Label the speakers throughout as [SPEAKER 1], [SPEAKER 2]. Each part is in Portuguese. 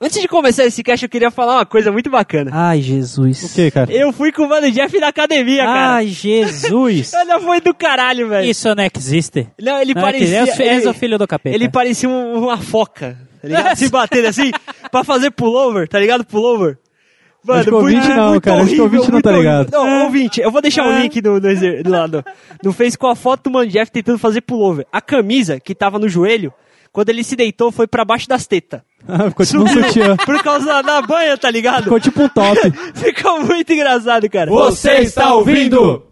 [SPEAKER 1] Antes de começar esse cast, eu queria falar uma coisa muito bacana.
[SPEAKER 2] Ai, Jesus.
[SPEAKER 3] O que, cara?
[SPEAKER 1] Eu fui com o Mano Jeff na academia, cara.
[SPEAKER 2] Ai, Jesus.
[SPEAKER 1] Olha, foi do caralho, velho.
[SPEAKER 2] Isso não existe.
[SPEAKER 1] Não, ele
[SPEAKER 2] Não,
[SPEAKER 1] parecia...
[SPEAKER 2] é
[SPEAKER 1] ele-
[SPEAKER 2] o filho do capeta.
[SPEAKER 1] Ele parecia um- uma foca, tá ligado? Se batendo assim, pra fazer pullover, tá ligado? Pullover. Mano,
[SPEAKER 3] Acho que o ouvinte
[SPEAKER 1] muito-
[SPEAKER 3] não,
[SPEAKER 1] muito
[SPEAKER 3] cara. Acho que o
[SPEAKER 1] horrível,
[SPEAKER 3] ouvinte não tá
[SPEAKER 1] horrível.
[SPEAKER 3] ligado.
[SPEAKER 1] Não, ouvinte, eu vou deixar o
[SPEAKER 2] É.
[SPEAKER 1] link no, no, exer- lá no, no Face com a foto do Mano Jeff tentando fazer pullover. A camisa que tava no joelho, quando ele se deitou, foi pra baixo das tetas.
[SPEAKER 3] Ah, ficou tipo um sutiã.
[SPEAKER 1] Por causa da, da banha, tá ligado?
[SPEAKER 3] Ficou tipo um top.
[SPEAKER 1] Ficou muito engraçado, cara.
[SPEAKER 4] Você está ouvindo?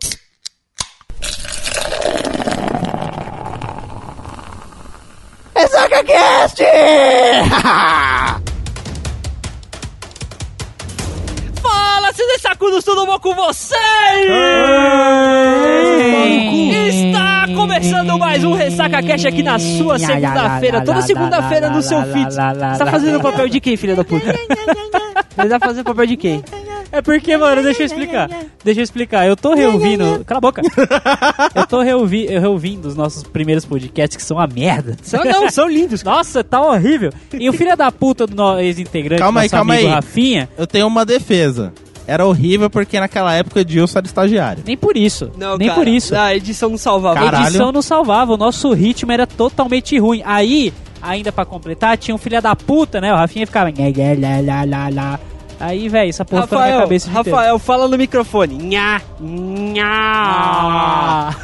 [SPEAKER 1] Fala, seus sacudos, tudo bom com vocês? Está começando mais um Ressaca Cash aqui na sua segunda-feira. Toda segunda-feira no seu feed. Você tá fazendo o papel de quem, filha da puta? Ele tá fazendo o papel de quem?
[SPEAKER 2] É porque, mano, deixa eu explicar. Deixa eu explicar. Eu tô reouvindo. Cala a boca. Eu tô reouvi, eu reouvindo os nossos primeiros podcasts que são uma merda.
[SPEAKER 1] São, não, são lindos.
[SPEAKER 2] Nossa, tá horrível. E o filho da puta do ex-integrante,
[SPEAKER 4] Calma aí,
[SPEAKER 2] nosso
[SPEAKER 4] calma
[SPEAKER 2] amigo
[SPEAKER 4] aí.
[SPEAKER 2] Rafinha,
[SPEAKER 4] Eu tenho uma defesa. Era horrível porque naquela época o Edilson era estagiário.
[SPEAKER 2] nem por isso.
[SPEAKER 1] Não,
[SPEAKER 2] nem
[SPEAKER 1] cara,
[SPEAKER 2] por isso.
[SPEAKER 1] A edição não salvava.
[SPEAKER 2] A edição não salvava, o nosso ritmo era totalmente ruim. Aí, ainda pra completar, tinha um filho da puta, né? O Rafinha ficava. Aí, velho, essa porra ficou na minha
[SPEAKER 1] Rafael,
[SPEAKER 2] cabeça.
[SPEAKER 1] Rafael, fala no microfone. Nha, nha.
[SPEAKER 2] Ah.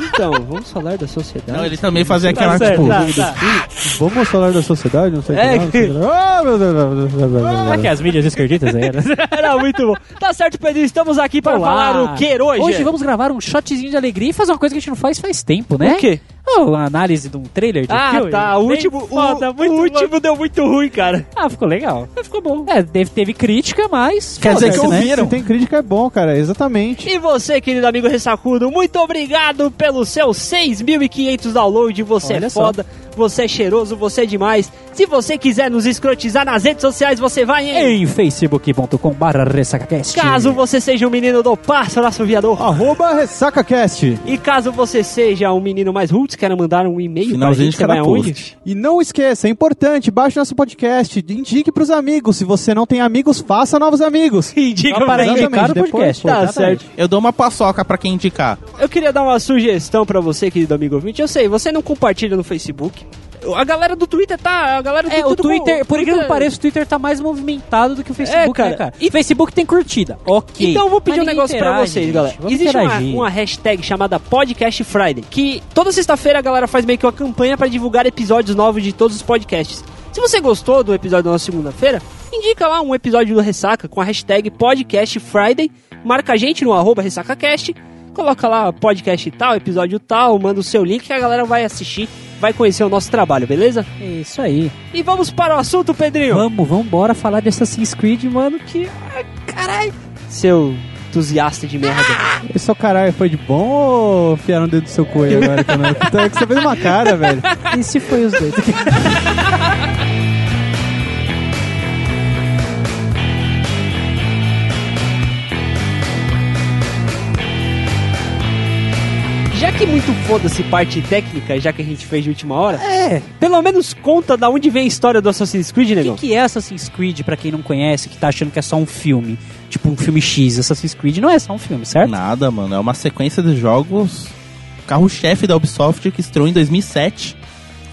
[SPEAKER 1] Então, vamos falar da sociedade.
[SPEAKER 4] Não, ele também fazia
[SPEAKER 2] Tá
[SPEAKER 4] aquela,
[SPEAKER 2] certo,
[SPEAKER 4] tipo...
[SPEAKER 2] tá, tá.
[SPEAKER 3] Vamos falar da sociedade? Não sei o
[SPEAKER 1] É,
[SPEAKER 3] que que. Ah, meu Deus.
[SPEAKER 2] Será que as mídias esquerditas aí? né?
[SPEAKER 1] Era muito bom. Tá certo, Pedro, estamos aqui para
[SPEAKER 2] Olá.
[SPEAKER 1] falar o que hoje?
[SPEAKER 2] Hoje vamos gravar um shotzinho de alegria e fazer uma coisa que a gente não faz faz tempo, né?
[SPEAKER 1] O quê?
[SPEAKER 2] Oh, uma análise de um trailer de
[SPEAKER 1] Ah,
[SPEAKER 2] filme.
[SPEAKER 1] tá. O
[SPEAKER 2] Bem
[SPEAKER 1] último,
[SPEAKER 2] foda,
[SPEAKER 1] o, o
[SPEAKER 2] bom.
[SPEAKER 1] último deu muito ruim, cara.
[SPEAKER 2] Ah, ficou legal.
[SPEAKER 1] Ficou bom.
[SPEAKER 2] É, teve, teve crítica, mas...
[SPEAKER 4] Quer dizer que
[SPEAKER 2] né?
[SPEAKER 4] ouviram.
[SPEAKER 3] Se tem crítica é bom, cara. Exatamente.
[SPEAKER 1] E você, querido amigo Ressacudo, muito obrigado pelos seus 6.500 downloads. Você
[SPEAKER 2] Olha
[SPEAKER 1] é
[SPEAKER 2] só.
[SPEAKER 1] foda, você é cheiroso, você é demais. Se você quiser nos escrotizar nas redes sociais, você vai em...
[SPEAKER 2] Em facebook.com barra ressacacast.
[SPEAKER 1] Caso você seja um menino do pássaro aviador.
[SPEAKER 3] Arroba RessacaCast.
[SPEAKER 1] E caso você seja um menino mais roots, queira mandar um e-mail pra
[SPEAKER 4] Finalzinho
[SPEAKER 1] gente, você vai aonde?
[SPEAKER 3] E não esqueça, é importante, baixe nosso podcast, indique pros amigos. Se você não tem amigos, faça novos amigos.
[SPEAKER 1] Indica
[SPEAKER 2] para indicar o
[SPEAKER 3] depois,
[SPEAKER 2] podcast.
[SPEAKER 3] pô,
[SPEAKER 1] Tá
[SPEAKER 2] exatamente.
[SPEAKER 1] certo.
[SPEAKER 4] Eu dou uma paçoca pra quem indicar.
[SPEAKER 1] Eu queria dar uma sugestão pra você, querido amigo ouvinte. Eu sei, você não compartilha no Facebook. A galera do Twitter tá. A galera do
[SPEAKER 2] É, o Twitter,
[SPEAKER 1] com-
[SPEAKER 2] por incrível que pareça, o Twitter tá mais movimentado do que o Facebook,
[SPEAKER 1] É, cara.
[SPEAKER 2] né, cara?
[SPEAKER 1] E-
[SPEAKER 2] Facebook tem curtida, ok.
[SPEAKER 1] Então eu vou pedir
[SPEAKER 2] Mas
[SPEAKER 1] um negócio pra
[SPEAKER 2] interage,
[SPEAKER 1] vocês,
[SPEAKER 2] gente.
[SPEAKER 1] galera.
[SPEAKER 2] Vamos
[SPEAKER 1] Existe uma, uma hashtag chamada Podcast Friday, que toda sexta-feira a galera faz meio que uma campanha pra divulgar episódios novos de todos os podcasts. Se você gostou do episódio da nossa segunda-feira, indica lá um episódio do Ressaca com a hashtag Podcast Friday, marca a gente no arroba RessacaCast, coloca lá podcast tal, episódio tal, manda o seu link que a galera vai assistir, vai conhecer o nosso trabalho, beleza?
[SPEAKER 2] É Isso aí.
[SPEAKER 1] E vamos para o assunto, Pedrinho.
[SPEAKER 2] Vamos, vamos embora falar de Assassin's Creed, mano, que... ah, Caralho.
[SPEAKER 1] Seu entusiasta de merda.
[SPEAKER 3] Esse seu caralho foi de bom ou enfiaram o dedo do seu coelho agora? Então é que você fez uma cara, velho.
[SPEAKER 2] E se foi os dois?
[SPEAKER 1] que muito foda-se parte técnica, já que a gente fez de última hora,
[SPEAKER 2] É.
[SPEAKER 1] pelo menos conta da onde vem a história do Assassin's Creed,
[SPEAKER 2] O
[SPEAKER 1] negão.
[SPEAKER 2] que, que é Assassin's Creed, pra quem não conhece, que tá achando que é só um filme? Tipo um filme X. Assassin's Creed não é só um filme, certo?
[SPEAKER 4] Nada, mano. É uma sequência de jogos. Carro-chefe da Ubisoft que estreou em 2007.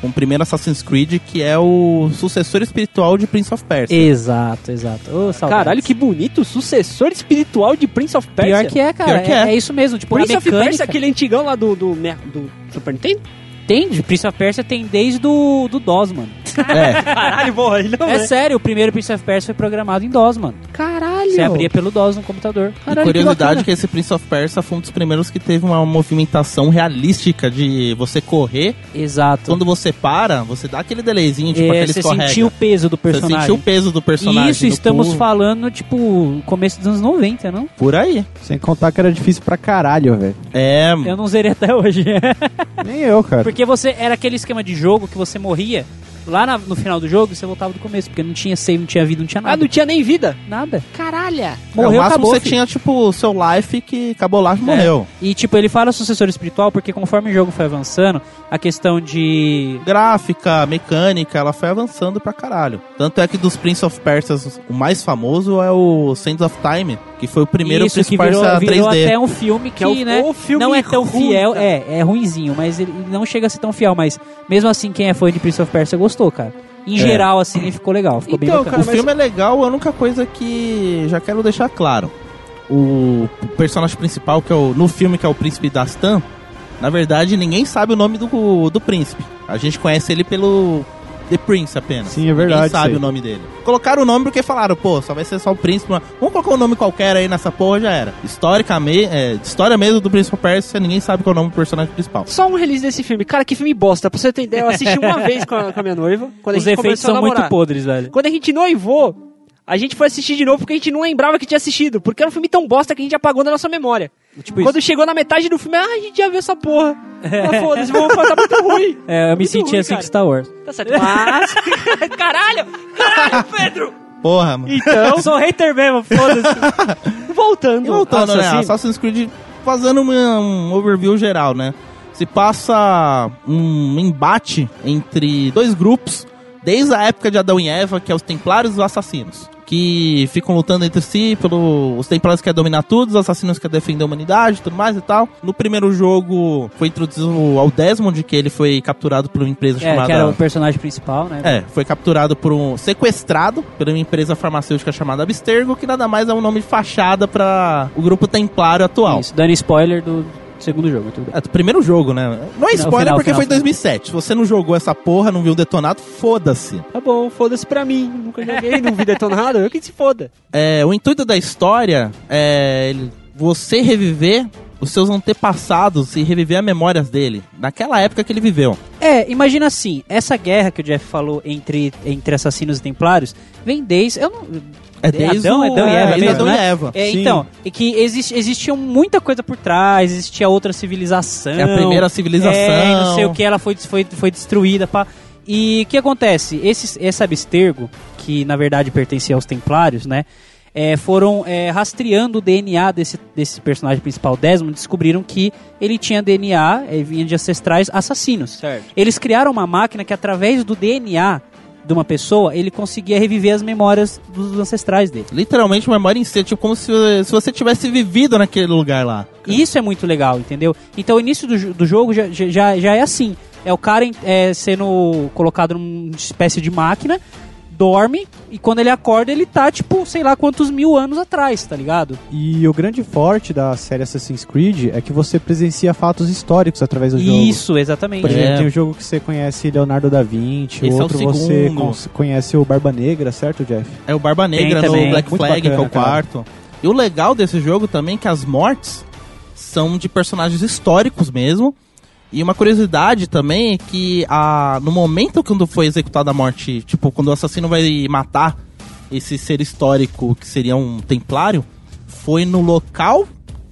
[SPEAKER 4] Com o primeiro Assassin's Creed, que é o sucessor espiritual de Prince of Persia.
[SPEAKER 2] Exato, exato. Saudades.
[SPEAKER 1] Caralho, que bonito, sucessor espiritual de Prince of Persia.
[SPEAKER 2] Pior que é, cara.
[SPEAKER 4] Pior que
[SPEAKER 2] é,
[SPEAKER 4] é.
[SPEAKER 2] é isso mesmo. Tipo,
[SPEAKER 1] Prince
[SPEAKER 2] a
[SPEAKER 1] of
[SPEAKER 2] mecânica...
[SPEAKER 1] Persia, aquele antigão lá do, do, do Super Nintendo?
[SPEAKER 2] Tem, de Prince of Persia tem desde do, do DOS, mano.
[SPEAKER 4] É.
[SPEAKER 1] Caralho, porra, ele não
[SPEAKER 2] É sério, o primeiro Prince of Persia foi programado em DOS, mano.
[SPEAKER 1] Caralho.
[SPEAKER 2] Você abria pelo DOS no computador.
[SPEAKER 4] E
[SPEAKER 2] Caralho,
[SPEAKER 4] curiosidade
[SPEAKER 2] bacana.
[SPEAKER 4] que esse Prince of Persia foi um dos primeiros que teve uma movimentação realística de você correr.
[SPEAKER 2] Exato.
[SPEAKER 4] Quando você para, você dá aquele delayzinho, tipo
[SPEAKER 2] É,
[SPEAKER 4] aquele
[SPEAKER 2] você
[SPEAKER 4] escorrega.
[SPEAKER 2] sentiu o peso do
[SPEAKER 4] Você
[SPEAKER 2] personagem.
[SPEAKER 4] sentiu o peso do personagem.
[SPEAKER 2] E isso
[SPEAKER 4] do
[SPEAKER 2] estamos
[SPEAKER 4] pulo.
[SPEAKER 2] falando, tipo, começo dos anos 90, não?
[SPEAKER 4] Por aí.
[SPEAKER 3] Sem contar que era difícil pra caralho, velho.
[SPEAKER 4] É,
[SPEAKER 2] Eu não zerei até hoje.
[SPEAKER 3] Nem eu, cara.
[SPEAKER 2] Porque você era aquele esquema de jogo que você morria lá na- no final do jogo você voltava do começo, porque não tinha save, não tinha vida, não tinha
[SPEAKER 1] Ah,
[SPEAKER 2] nada.
[SPEAKER 1] não tinha nem vida?
[SPEAKER 2] Nada.
[SPEAKER 1] Caralho!
[SPEAKER 2] Morreu,
[SPEAKER 4] é, o máximo
[SPEAKER 2] acabou.
[SPEAKER 4] você
[SPEAKER 2] filho.
[SPEAKER 4] tinha, tipo, o seu life que acabou lá e
[SPEAKER 2] É.
[SPEAKER 4] morreu.
[SPEAKER 2] E tipo, ele fala sucessor espiritual porque conforme o jogo foi avançando, a questão de
[SPEAKER 4] Gráfica, mecânica, ela foi avançando pra caralho. Tanto é que dos Prince of Persia, o mais famoso é o Sands of Time, que foi o primeiro
[SPEAKER 2] isso
[SPEAKER 4] Prince
[SPEAKER 2] que
[SPEAKER 4] of Persia
[SPEAKER 2] virou
[SPEAKER 4] 3D.
[SPEAKER 2] até um filme que,
[SPEAKER 1] Que é o-
[SPEAKER 2] né,
[SPEAKER 1] o filme
[SPEAKER 2] não é tão
[SPEAKER 1] ruim,
[SPEAKER 2] fiel,
[SPEAKER 1] cara.
[SPEAKER 2] é, é ruinzinho, mas ele não chega a ser tão fiel, mas mesmo assim quem é fã de Prince of Persia gostou, cara. Em
[SPEAKER 4] É.
[SPEAKER 2] geral assim, ficou legal, ficou bem
[SPEAKER 1] Então.
[SPEAKER 4] O
[SPEAKER 1] Cara, mas-
[SPEAKER 4] filme é legal, a única coisa que já quero deixar claro. O personagem principal, que é o, no filme, que é o príncipe Dastan, na verdade ninguém sabe o nome do, do príncipe. A gente conhece ele pelo The Prince apenas.
[SPEAKER 3] Sim, é verdade,
[SPEAKER 4] Ninguém sabe o nome dele. Colocaram o nome porque falaram, pô, só vai ser só o príncipe. Vamos colocar um nome qualquer aí nessa porra, já era. Historicamente, é, história mesmo do Príncipe Pérsia, ninguém sabe qual é o nome do personagem principal.
[SPEAKER 1] Só um release desse filme. Cara, que filme bosta. Pra você ter ideia, eu assisti uma vez com a, com a minha noiva. Quando
[SPEAKER 2] Os
[SPEAKER 1] a gente
[SPEAKER 2] efeitos
[SPEAKER 1] começou a
[SPEAKER 2] são muito podres, velho.
[SPEAKER 1] Quando a gente noivou, a gente foi assistir de novo porque a gente não lembrava que tinha assistido. Porque era um filme tão bosta que a gente apagou da nossa memória.
[SPEAKER 2] Tipo
[SPEAKER 1] Quando chegou na metade do filme, ah, a gente já viu essa porra. Ah, foda-se, vamos passar muito ruim.
[SPEAKER 2] É, eu me
[SPEAKER 1] Muito
[SPEAKER 2] senti
[SPEAKER 1] ruim,
[SPEAKER 2] assim
[SPEAKER 1] cara.
[SPEAKER 2] com Star Wars.
[SPEAKER 1] Tá certo. Mas... caralho! Caralho, Pedro!
[SPEAKER 4] Porra, mano.
[SPEAKER 1] Então,
[SPEAKER 2] Sou hater mesmo, foda-se.
[SPEAKER 1] voltando.
[SPEAKER 4] E voltando, né?
[SPEAKER 1] Assassino.
[SPEAKER 4] Assassin's Creed fazendo uma- um overview geral, né? Se passa um embate entre dois grupos desde a época de Adão e Eva, que é os Templários e os Assassinos. Que ficam lutando entre si, pelo... os Templários querem dominar tudo, os Assassinos querem defender a humanidade e tudo mais e tal. No primeiro jogo foi introduzido ao Desmond, que ele foi capturado por uma empresa
[SPEAKER 2] É,
[SPEAKER 4] chamada...
[SPEAKER 2] que era o personagem principal, né?
[SPEAKER 4] É, foi capturado por um. sequestrado por uma empresa farmacêutica chamada Abstergo, que nada mais é um nome de fachada para o grupo templário atual.
[SPEAKER 2] Isso, dando spoiler do segundo jogo, tudo bem.
[SPEAKER 4] É, primeiro jogo, né? Não é spoiler
[SPEAKER 2] final,
[SPEAKER 4] porque
[SPEAKER 2] final,
[SPEAKER 4] foi em
[SPEAKER 2] final.
[SPEAKER 4] 2007. Se você não jogou essa porra, não viu detonado, foda-se.
[SPEAKER 1] Tá bom, foda-se pra mim. Nunca joguei, não vi detonado, eu que se foda.
[SPEAKER 4] É, o intuito da história é você reviver os seus antepassados e reviver as memórias dele, naquela época que ele viveu.
[SPEAKER 2] É, imagina assim, essa guerra que o Jeff falou entre, entre assassinos e templários vem desde. Eu não,
[SPEAKER 4] É desde
[SPEAKER 2] Adão,
[SPEAKER 4] o,
[SPEAKER 2] Adão e Eva
[SPEAKER 4] desde
[SPEAKER 2] mesmo,
[SPEAKER 4] Adão
[SPEAKER 2] né?
[SPEAKER 4] e Eva.
[SPEAKER 2] É, então, é que existe, existia muita coisa por trás, existia outra civilização.
[SPEAKER 4] É a primeira civilização.
[SPEAKER 2] É, não sei o que, ela foi, foi, foi destruída. Pá. E o que acontece? Esse, esse abstergo, que na verdade pertencia aos templários, né? é, foram é, rastreando o DNA desse, desse personagem principal, Desmond, descobriram que ele tinha DNA, é, vinha de ancestrais assassinos.
[SPEAKER 1] Certo.
[SPEAKER 2] Eles criaram uma máquina que através do DNA de uma pessoa, ele conseguia reviver as memórias dos ancestrais dele.
[SPEAKER 4] Literalmente, memória em si, tipo como se, se você tivesse vivido naquele lugar lá.
[SPEAKER 2] Isso é muito legal, entendeu? Então o início do, do jogo já, já, já é assim. É o cara é, sendo colocado numa espécie de máquina, dorme, e quando ele acorda, ele tá, tipo, sei lá quantos mil anos atrás, tá ligado?
[SPEAKER 3] E o grande forte da série Assassin's Creed é que você presencia fatos históricos através do jogo.
[SPEAKER 2] Isso, exatamente.
[SPEAKER 3] Por exemplo,
[SPEAKER 4] É.
[SPEAKER 3] tem um jogo que você conhece Leonardo da Vinci,
[SPEAKER 4] Esse é o
[SPEAKER 3] outro você
[SPEAKER 4] segundo.
[SPEAKER 3] cons- conhece o Barba Negra, certo, Jeff?
[SPEAKER 4] É o Barba Negra
[SPEAKER 2] Tem
[SPEAKER 4] no
[SPEAKER 2] também.
[SPEAKER 4] Black
[SPEAKER 3] Muito
[SPEAKER 4] Flag, que é o
[SPEAKER 3] bacana, cara.
[SPEAKER 4] quarto. E o legal desse jogo também é que as mortes são de personagens históricos mesmo. E uma curiosidade também é que a, no momento quando foi executada a morte, tipo, quando o assassino vai matar esse ser histórico que seria um templário, foi no local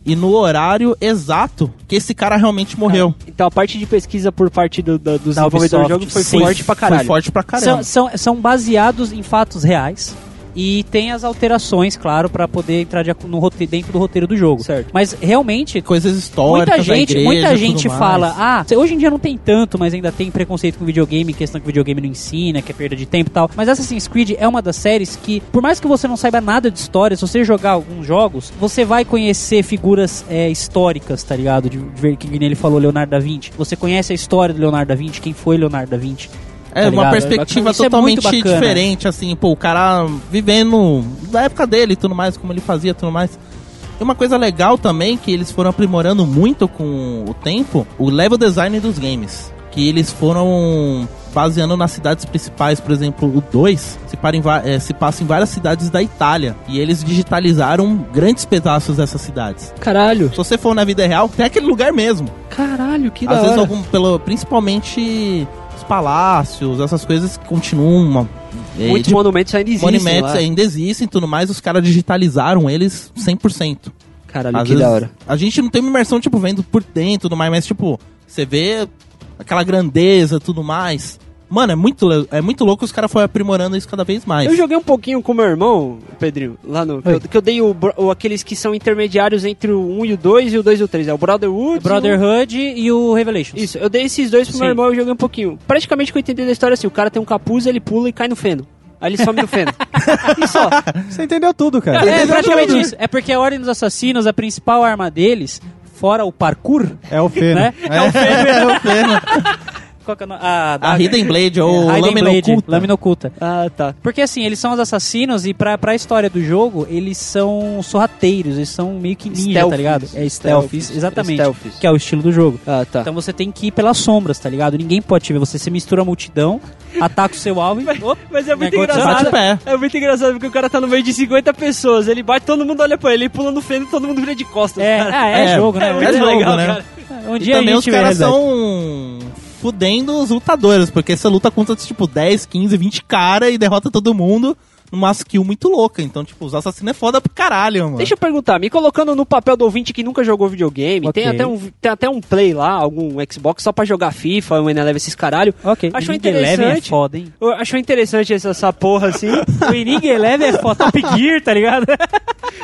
[SPEAKER 4] e no horário exato que esse cara realmente morreu.
[SPEAKER 1] Então a parte de pesquisa por parte do, da- dos desenvolvedores do jogo foi
[SPEAKER 2] sim.
[SPEAKER 1] forte pra caralho.
[SPEAKER 4] Foi forte pra caramba.
[SPEAKER 2] São, são, são baseados em fatos reais. E tem as alterações, claro, pra poder entrar de no rote- dentro do roteiro do jogo.
[SPEAKER 1] Certo.
[SPEAKER 2] Mas realmente,
[SPEAKER 4] Coisas históricas
[SPEAKER 2] muita gente,
[SPEAKER 4] igreja,
[SPEAKER 2] muita gente
[SPEAKER 4] mais.
[SPEAKER 2] fala, ah, hoje em dia não tem tanto, mas ainda tem preconceito com videogame, questão que videogame não ensina, que é perda de tempo e tal. Mas Assassin's Creed é uma das séries que, por mais que você não saiba nada de história, se você jogar alguns jogos, você vai conhecer figuras é, históricas, tá ligado? De, de ver que ele falou Leonardo da Vinci. Você conhece a história do Leonardo da Vinci, quem foi Leonardo da Vinci.
[SPEAKER 4] É
[SPEAKER 2] tá
[SPEAKER 4] uma perspectiva
[SPEAKER 2] Isso é
[SPEAKER 4] totalmente
[SPEAKER 2] bacana.
[SPEAKER 4] diferente, assim, pô, o cara vivendo da época dele e tudo mais, como ele fazia e tudo mais. E uma coisa legal também, que eles foram aprimorando muito com o tempo, o level design dos games. Que eles foram baseando nas cidades principais, por exemplo, o 2 se, eh, se passa em várias cidades da Itália. E eles digitalizaram grandes pedaços dessas cidades.
[SPEAKER 1] Caralho.
[SPEAKER 4] Se você for na vida real, tem aquele lugar mesmo.
[SPEAKER 1] Caralho, que
[SPEAKER 4] Às
[SPEAKER 1] da
[SPEAKER 4] vezes,
[SPEAKER 1] hora.
[SPEAKER 4] algum, pelo, principalmente os palácios, essas coisas que continuam.
[SPEAKER 1] Muitos
[SPEAKER 4] de-
[SPEAKER 1] monumentos ainda existem
[SPEAKER 4] monumentos
[SPEAKER 1] lá.
[SPEAKER 4] ainda existem e tudo mais, os caras digitalizaram eles 100%.
[SPEAKER 1] Caralho,
[SPEAKER 4] Às
[SPEAKER 1] que
[SPEAKER 4] vezes,
[SPEAKER 1] da hora.
[SPEAKER 4] A gente não tem uma imersão, tipo, vendo por dentro tudo mais, mas, tipo, você vê aquela grandeza tudo mais. Mano, é muito, é muito louco os caras foram aprimorando isso cada vez mais.
[SPEAKER 1] Eu joguei um pouquinho com meu irmão, Pedrinho, lá no. Que eu, que eu dei o, o- aqueles que são intermediários entre o 1 e o 2 e o 2 e o 3. É o Brotherhood. e o-
[SPEAKER 2] Brotherhood e o Revelations.
[SPEAKER 1] Isso, eu dei esses dois pro meu
[SPEAKER 2] Sim.
[SPEAKER 1] irmão e joguei um pouquinho. Praticamente o que eu entendi da história é assim: o cara tem um capuz, ele pula e cai no feno. Aí ele some do feno. e só.
[SPEAKER 3] Você entendeu tudo, cara.
[SPEAKER 2] É,
[SPEAKER 3] Entendeu
[SPEAKER 2] praticamente
[SPEAKER 3] tudo.
[SPEAKER 2] isso. É porque a Ordem dos Assassinos, a principal arma deles, fora o parkour,
[SPEAKER 3] É o Feno.
[SPEAKER 2] né?
[SPEAKER 4] É o feno.
[SPEAKER 2] Qual que é o nome? A,
[SPEAKER 4] A Hidden Blade ou
[SPEAKER 2] Hidden
[SPEAKER 4] Lâmina
[SPEAKER 2] Blade,
[SPEAKER 4] Oculta.
[SPEAKER 2] Lâmina Oculta.
[SPEAKER 1] Ah, tá.
[SPEAKER 2] Porque assim, eles são os assassinos e pra, pra história do jogo, eles são sorrateiros, eles são meio que ninja,
[SPEAKER 1] Stealthies.
[SPEAKER 2] tá ligado? É stealth, exatamente.
[SPEAKER 1] Stealthies.
[SPEAKER 2] Que é o estilo do jogo.
[SPEAKER 1] Ah, tá.
[SPEAKER 2] Então você tem que ir pelas sombras, tá ligado? Ninguém pode te ver. Você se mistura a multidão, ataca o seu alvo e. Opa,
[SPEAKER 1] Mas é muito engraçado.
[SPEAKER 4] bate pé.
[SPEAKER 1] É muito engraçado porque o cara tá no meio de 50 pessoas. Ele bate, todo mundo olha pra ele, ele pula no feno e todo mundo vira de costas.
[SPEAKER 2] é,
[SPEAKER 1] cara.
[SPEAKER 2] ah, é,
[SPEAKER 4] É,
[SPEAKER 2] jogo, né?
[SPEAKER 1] é
[SPEAKER 2] Um
[SPEAKER 1] muito
[SPEAKER 2] dia-
[SPEAKER 4] jogo,
[SPEAKER 1] legal,
[SPEAKER 4] né?
[SPEAKER 1] cara.
[SPEAKER 2] Um
[SPEAKER 4] E
[SPEAKER 2] dia a
[SPEAKER 4] também os caras são fudendo os lutadores, porque você luta contra, tipo, 10, 15, 20 cara e derrota todo mundo numa skill muito louca. Então, tipo, os assassinos é foda pro caralho, mano.
[SPEAKER 1] Deixa eu perguntar, me colocando no papel do ouvinte que nunca jogou videogame,
[SPEAKER 2] Ok.
[SPEAKER 1] tem, até um, tem até um play lá, algum Xbox só pra jogar FIFA, o Eneleve esses caralho.
[SPEAKER 2] Ok.
[SPEAKER 1] Achou
[SPEAKER 2] Inning é
[SPEAKER 1] interessante?
[SPEAKER 2] foda, hein?
[SPEAKER 1] Achou interessante essa, essa porra assim.
[SPEAKER 2] O Inning Eleven é foda, Top Gear, tá ligado?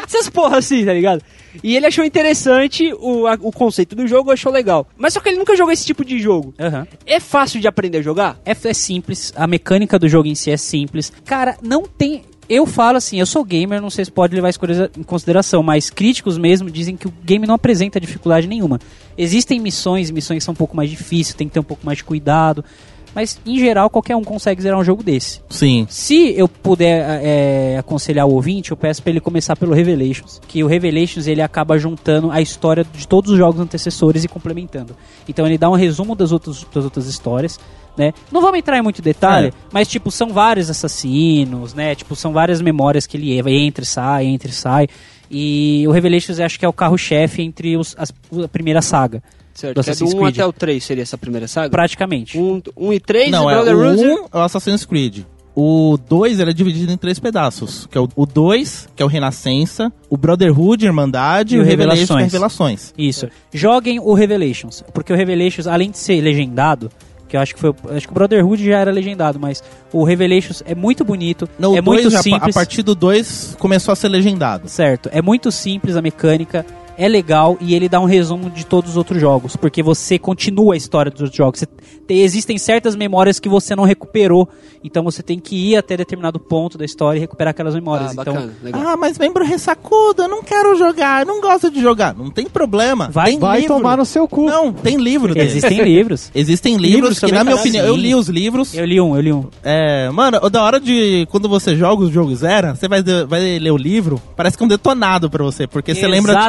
[SPEAKER 1] Essas porra assim, tá ligado? E ele achou interessante o, a- o conceito do jogo, achou legal. Mas só que ele nunca jogou esse tipo de jogo.
[SPEAKER 2] Aham.
[SPEAKER 1] É fácil de aprender a jogar?
[SPEAKER 2] É, é simples, a mecânica do jogo em si é simples. Cara, não tem. Eu falo assim, eu sou gamer, não sei se pode levar isso em consideração, mas críticos mesmo dizem que o game não apresenta dificuldade nenhuma. Existem missões, missões são um pouco mais difíceis, tem que ter um pouco mais de cuidado. Mas, em geral, qualquer um consegue zerar um jogo desse.
[SPEAKER 4] Sim.
[SPEAKER 2] Se eu puder é, aconselhar o ouvinte, eu peço pra ele começar pelo Revelations. Que o Revelations ele acaba juntando a história de todos os jogos antecessores e complementando. Então ele dá um resumo das outras, das outras histórias. Né? Não vamos entrar em muito detalhe,
[SPEAKER 4] É.
[SPEAKER 2] mas tipo, são vários assassinos, né? Tipo, são várias memórias que ele entra e sai, entra e sai. E o Revelations acho que é o carro-chefe entre os, as, a primeira saga,
[SPEAKER 1] Certo.
[SPEAKER 2] Do
[SPEAKER 1] Que é do
[SPEAKER 2] Assassin's
[SPEAKER 1] 1
[SPEAKER 2] Creed.
[SPEAKER 1] até o 3 seria essa primeira saga?
[SPEAKER 2] praticamente.
[SPEAKER 1] 1 um, e 3,
[SPEAKER 4] Não, é o
[SPEAKER 1] Brotherhood.
[SPEAKER 4] 1 é o Assassin's Creed. O 2 ele é dividido em três pedaços. Que é o, o 2, que é o Renascença, o Brotherhood, Irmandade,
[SPEAKER 2] E o
[SPEAKER 4] o Revelation, que é
[SPEAKER 2] Revelações.
[SPEAKER 4] Revelações.
[SPEAKER 2] Isso. Joguem o Revelations, porque o Revelations, além de ser legendado, que eu acho que foi, acho que o Brotherhood já era legendado, mas o Revelations é muito bonito,
[SPEAKER 4] Não,
[SPEAKER 2] é
[SPEAKER 4] o 2,
[SPEAKER 2] muito
[SPEAKER 4] já-
[SPEAKER 2] simples,
[SPEAKER 4] a partir do 2 começou a ser legendado.
[SPEAKER 2] certo? É muito simples a mecânica, é legal e ele dá um resumo de todos os outros jogos, porque você continua a história dos outros jogos. Tem- existem certas memórias que você não recuperou, então você tem que ir até determinado ponto da história e recuperar aquelas memórias.
[SPEAKER 1] Ah,
[SPEAKER 2] então,
[SPEAKER 1] bacana, legal.
[SPEAKER 4] Ah, mas membro ressacudo, eu não quero jogar, eu não gosto de jogar. Não tem problema.
[SPEAKER 2] Vai-
[SPEAKER 4] tem
[SPEAKER 3] Vai
[SPEAKER 4] livro.
[SPEAKER 3] tomar no seu cu.
[SPEAKER 4] Não, tem livro dele.
[SPEAKER 2] existem livros.
[SPEAKER 4] Existem
[SPEAKER 2] Livros
[SPEAKER 4] livros que, na minha
[SPEAKER 2] caralho,
[SPEAKER 4] opinião, eu li os livros.
[SPEAKER 2] Eu li um, eu li um.
[SPEAKER 4] É, mano, da hora de quando você joga os jogos zero, você vai, vai ler o livro, parece que é um detonado pra você, porque você lembra de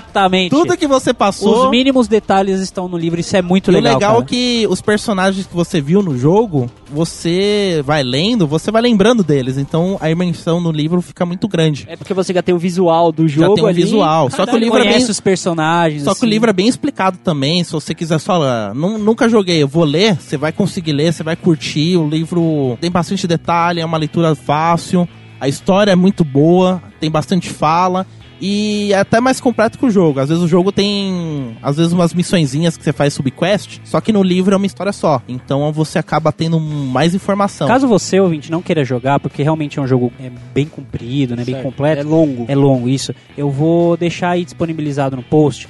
[SPEAKER 2] Exatamente.
[SPEAKER 4] tudo que você passou.
[SPEAKER 2] Os mínimos detalhes estão no livro, isso é muito legal.
[SPEAKER 4] o legal
[SPEAKER 2] cara.
[SPEAKER 4] é que os personagens que você viu no jogo, você vai lendo, você vai lembrando deles. Então a imersão no livro fica muito grande.
[SPEAKER 1] É porque você já tem o visual do
[SPEAKER 4] Já
[SPEAKER 1] jogo
[SPEAKER 4] tem um
[SPEAKER 1] ali.
[SPEAKER 4] visual. Só que o livro é bem.
[SPEAKER 2] conhece os personagens.
[SPEAKER 4] Só que o
[SPEAKER 2] assim.
[SPEAKER 4] livro é bem explicado também. Se você quiser só. ah, nu- nunca joguei, eu vou ler, você vai conseguir ler, você vai curtir. O livro tem bastante detalhe, é uma leitura fácil. A história é muito boa, tem bastante fala. E é até mais completo que o jogo. Às vezes o jogo tem. Às vezes umas missõezinhas que você faz subquest. Só que no livro é uma história só. Então você acaba tendo mais informação.
[SPEAKER 2] Caso você, ouvinte, não queira jogar, porque realmente é um jogo é, bem comprido, né, bem
[SPEAKER 1] Certo.
[SPEAKER 2] completo,
[SPEAKER 1] É longo.
[SPEAKER 2] é longo isso, eu vou deixar aí disponibilizado no post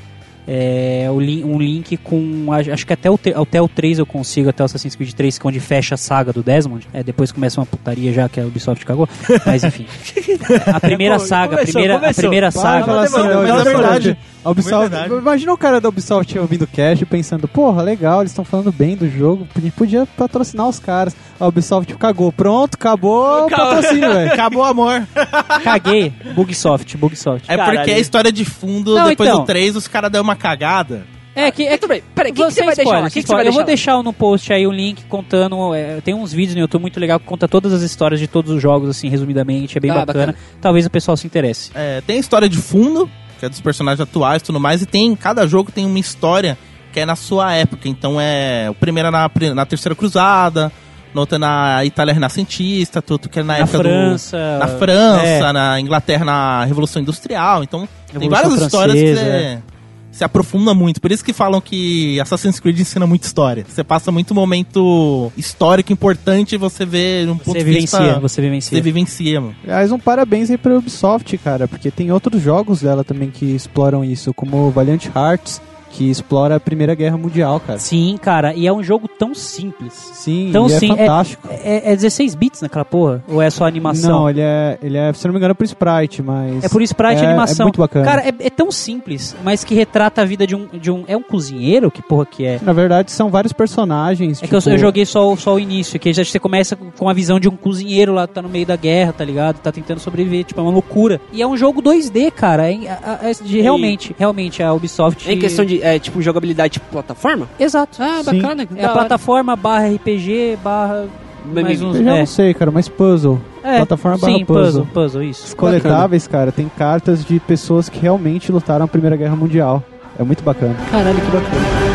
[SPEAKER 2] é, um link com. Acho que até o, até o 3 eu consigo, até o Assassin's Creed 3, que é onde fecha a saga do Desmond. É, depois começa uma putaria já que a Ubisoft cagou. Mas enfim. A primeira saga, a primeira, a primeira saga.
[SPEAKER 3] assim,
[SPEAKER 1] mas é
[SPEAKER 3] é verdade. A Ubisoft,
[SPEAKER 4] É
[SPEAKER 3] imagina o cara da Ubisoft ouvindo o cast e pensando, porra, legal, eles estão falando bem do jogo, a gente podia patrocinar os caras. A Ubisoft cagou, pronto, acabou o
[SPEAKER 1] Acabou.
[SPEAKER 3] patrocínio, velho.
[SPEAKER 4] Acabou o amor.
[SPEAKER 2] Caguei. Bugsoft, Bugsoft.
[SPEAKER 4] É
[SPEAKER 1] Caralho.
[SPEAKER 4] porque a história de fundo,
[SPEAKER 2] Não,
[SPEAKER 4] depois
[SPEAKER 2] então.
[SPEAKER 4] do 3, os caras deu uma cagada.
[SPEAKER 2] É que, é
[SPEAKER 1] Tudo bem, peraí, o que, que você vai deixar que, que você vai
[SPEAKER 2] Eu vou
[SPEAKER 1] deixar
[SPEAKER 2] no post aí o link contando. é, tem uns vídeos no YouTube muito legal que conta todas as histórias de todos os jogos, assim, resumidamente. É bem
[SPEAKER 1] Ah,
[SPEAKER 2] bacana.
[SPEAKER 1] bacana.
[SPEAKER 2] Talvez o pessoal se interesse.
[SPEAKER 4] É, tem a história de fundo, que é dos personagens atuais e tudo mais, e tem cada jogo tem uma história que é na sua época. Então é o primeiro é na, na Terceira Cruzada, no outro é na Itália Renascentista, outro que é na,
[SPEAKER 2] Na
[SPEAKER 4] época
[SPEAKER 2] França.
[SPEAKER 4] do. Na França,
[SPEAKER 2] é.
[SPEAKER 4] na Inglaterra, na Revolução Industrial. Então tem
[SPEAKER 2] Revolução
[SPEAKER 4] várias histórias que você, se aprofunda muito. Por isso que falam que Assassin's Creed ensina muita história. Você passa muito momento histórico importante e você vê um ponto
[SPEAKER 2] Você
[SPEAKER 4] de
[SPEAKER 2] vivencia,
[SPEAKER 4] vista...
[SPEAKER 2] você vivencia.
[SPEAKER 4] Você vivencia, mano.
[SPEAKER 3] Aliás, um parabéns aí pra Ubisoft, cara, porque tem outros jogos dela também que exploram isso, como Valiant Hearts, que explora a Primeira Guerra Mundial, cara.
[SPEAKER 2] Sim, cara, e é um jogo tão simples.
[SPEAKER 3] Sim, e é
[SPEAKER 2] sim, é-
[SPEAKER 3] fantástico.
[SPEAKER 2] É, é 16 bits naquela porra? Ou é só animação?
[SPEAKER 3] Não, ele é, ele é, se não me engano, é por sprite, mas...
[SPEAKER 2] É por sprite e
[SPEAKER 3] é,
[SPEAKER 2] animação.
[SPEAKER 3] É muito bacana.
[SPEAKER 2] Cara, é, é tão simples, mas que retrata a vida de um, de um. É um cozinheiro? Que porra que é?
[SPEAKER 3] Na verdade, são vários personagens.
[SPEAKER 2] É que eu,
[SPEAKER 3] tipo,
[SPEAKER 2] eu joguei só, o- só o início, que já você começa com a visão de um cozinheiro lá, tá no meio da guerra, tá ligado? Tá tentando sobreviver, tipo, é uma loucura. E é um jogo 2D, cara. É, é realmente, realmente, a Ubisoft.
[SPEAKER 1] Em questão de, é, tipo, jogabilidade tipo plataforma?
[SPEAKER 2] Exato.
[SPEAKER 1] Ah,
[SPEAKER 3] Sim.
[SPEAKER 1] bacana.
[SPEAKER 2] É a plataforma barra RPG barra. Mais uns,
[SPEAKER 3] Eu já
[SPEAKER 2] é,
[SPEAKER 3] não sei, cara, mas puzzle.
[SPEAKER 2] é,
[SPEAKER 3] plataforma barra
[SPEAKER 2] sim,
[SPEAKER 3] puzzle.
[SPEAKER 2] puzzle, puzzle, isso.
[SPEAKER 3] Os coletáveis, cara, tem cartas de pessoas que realmente lutaram na Primeira Guerra Mundial. É muito bacana.
[SPEAKER 1] Caralho, que bacana.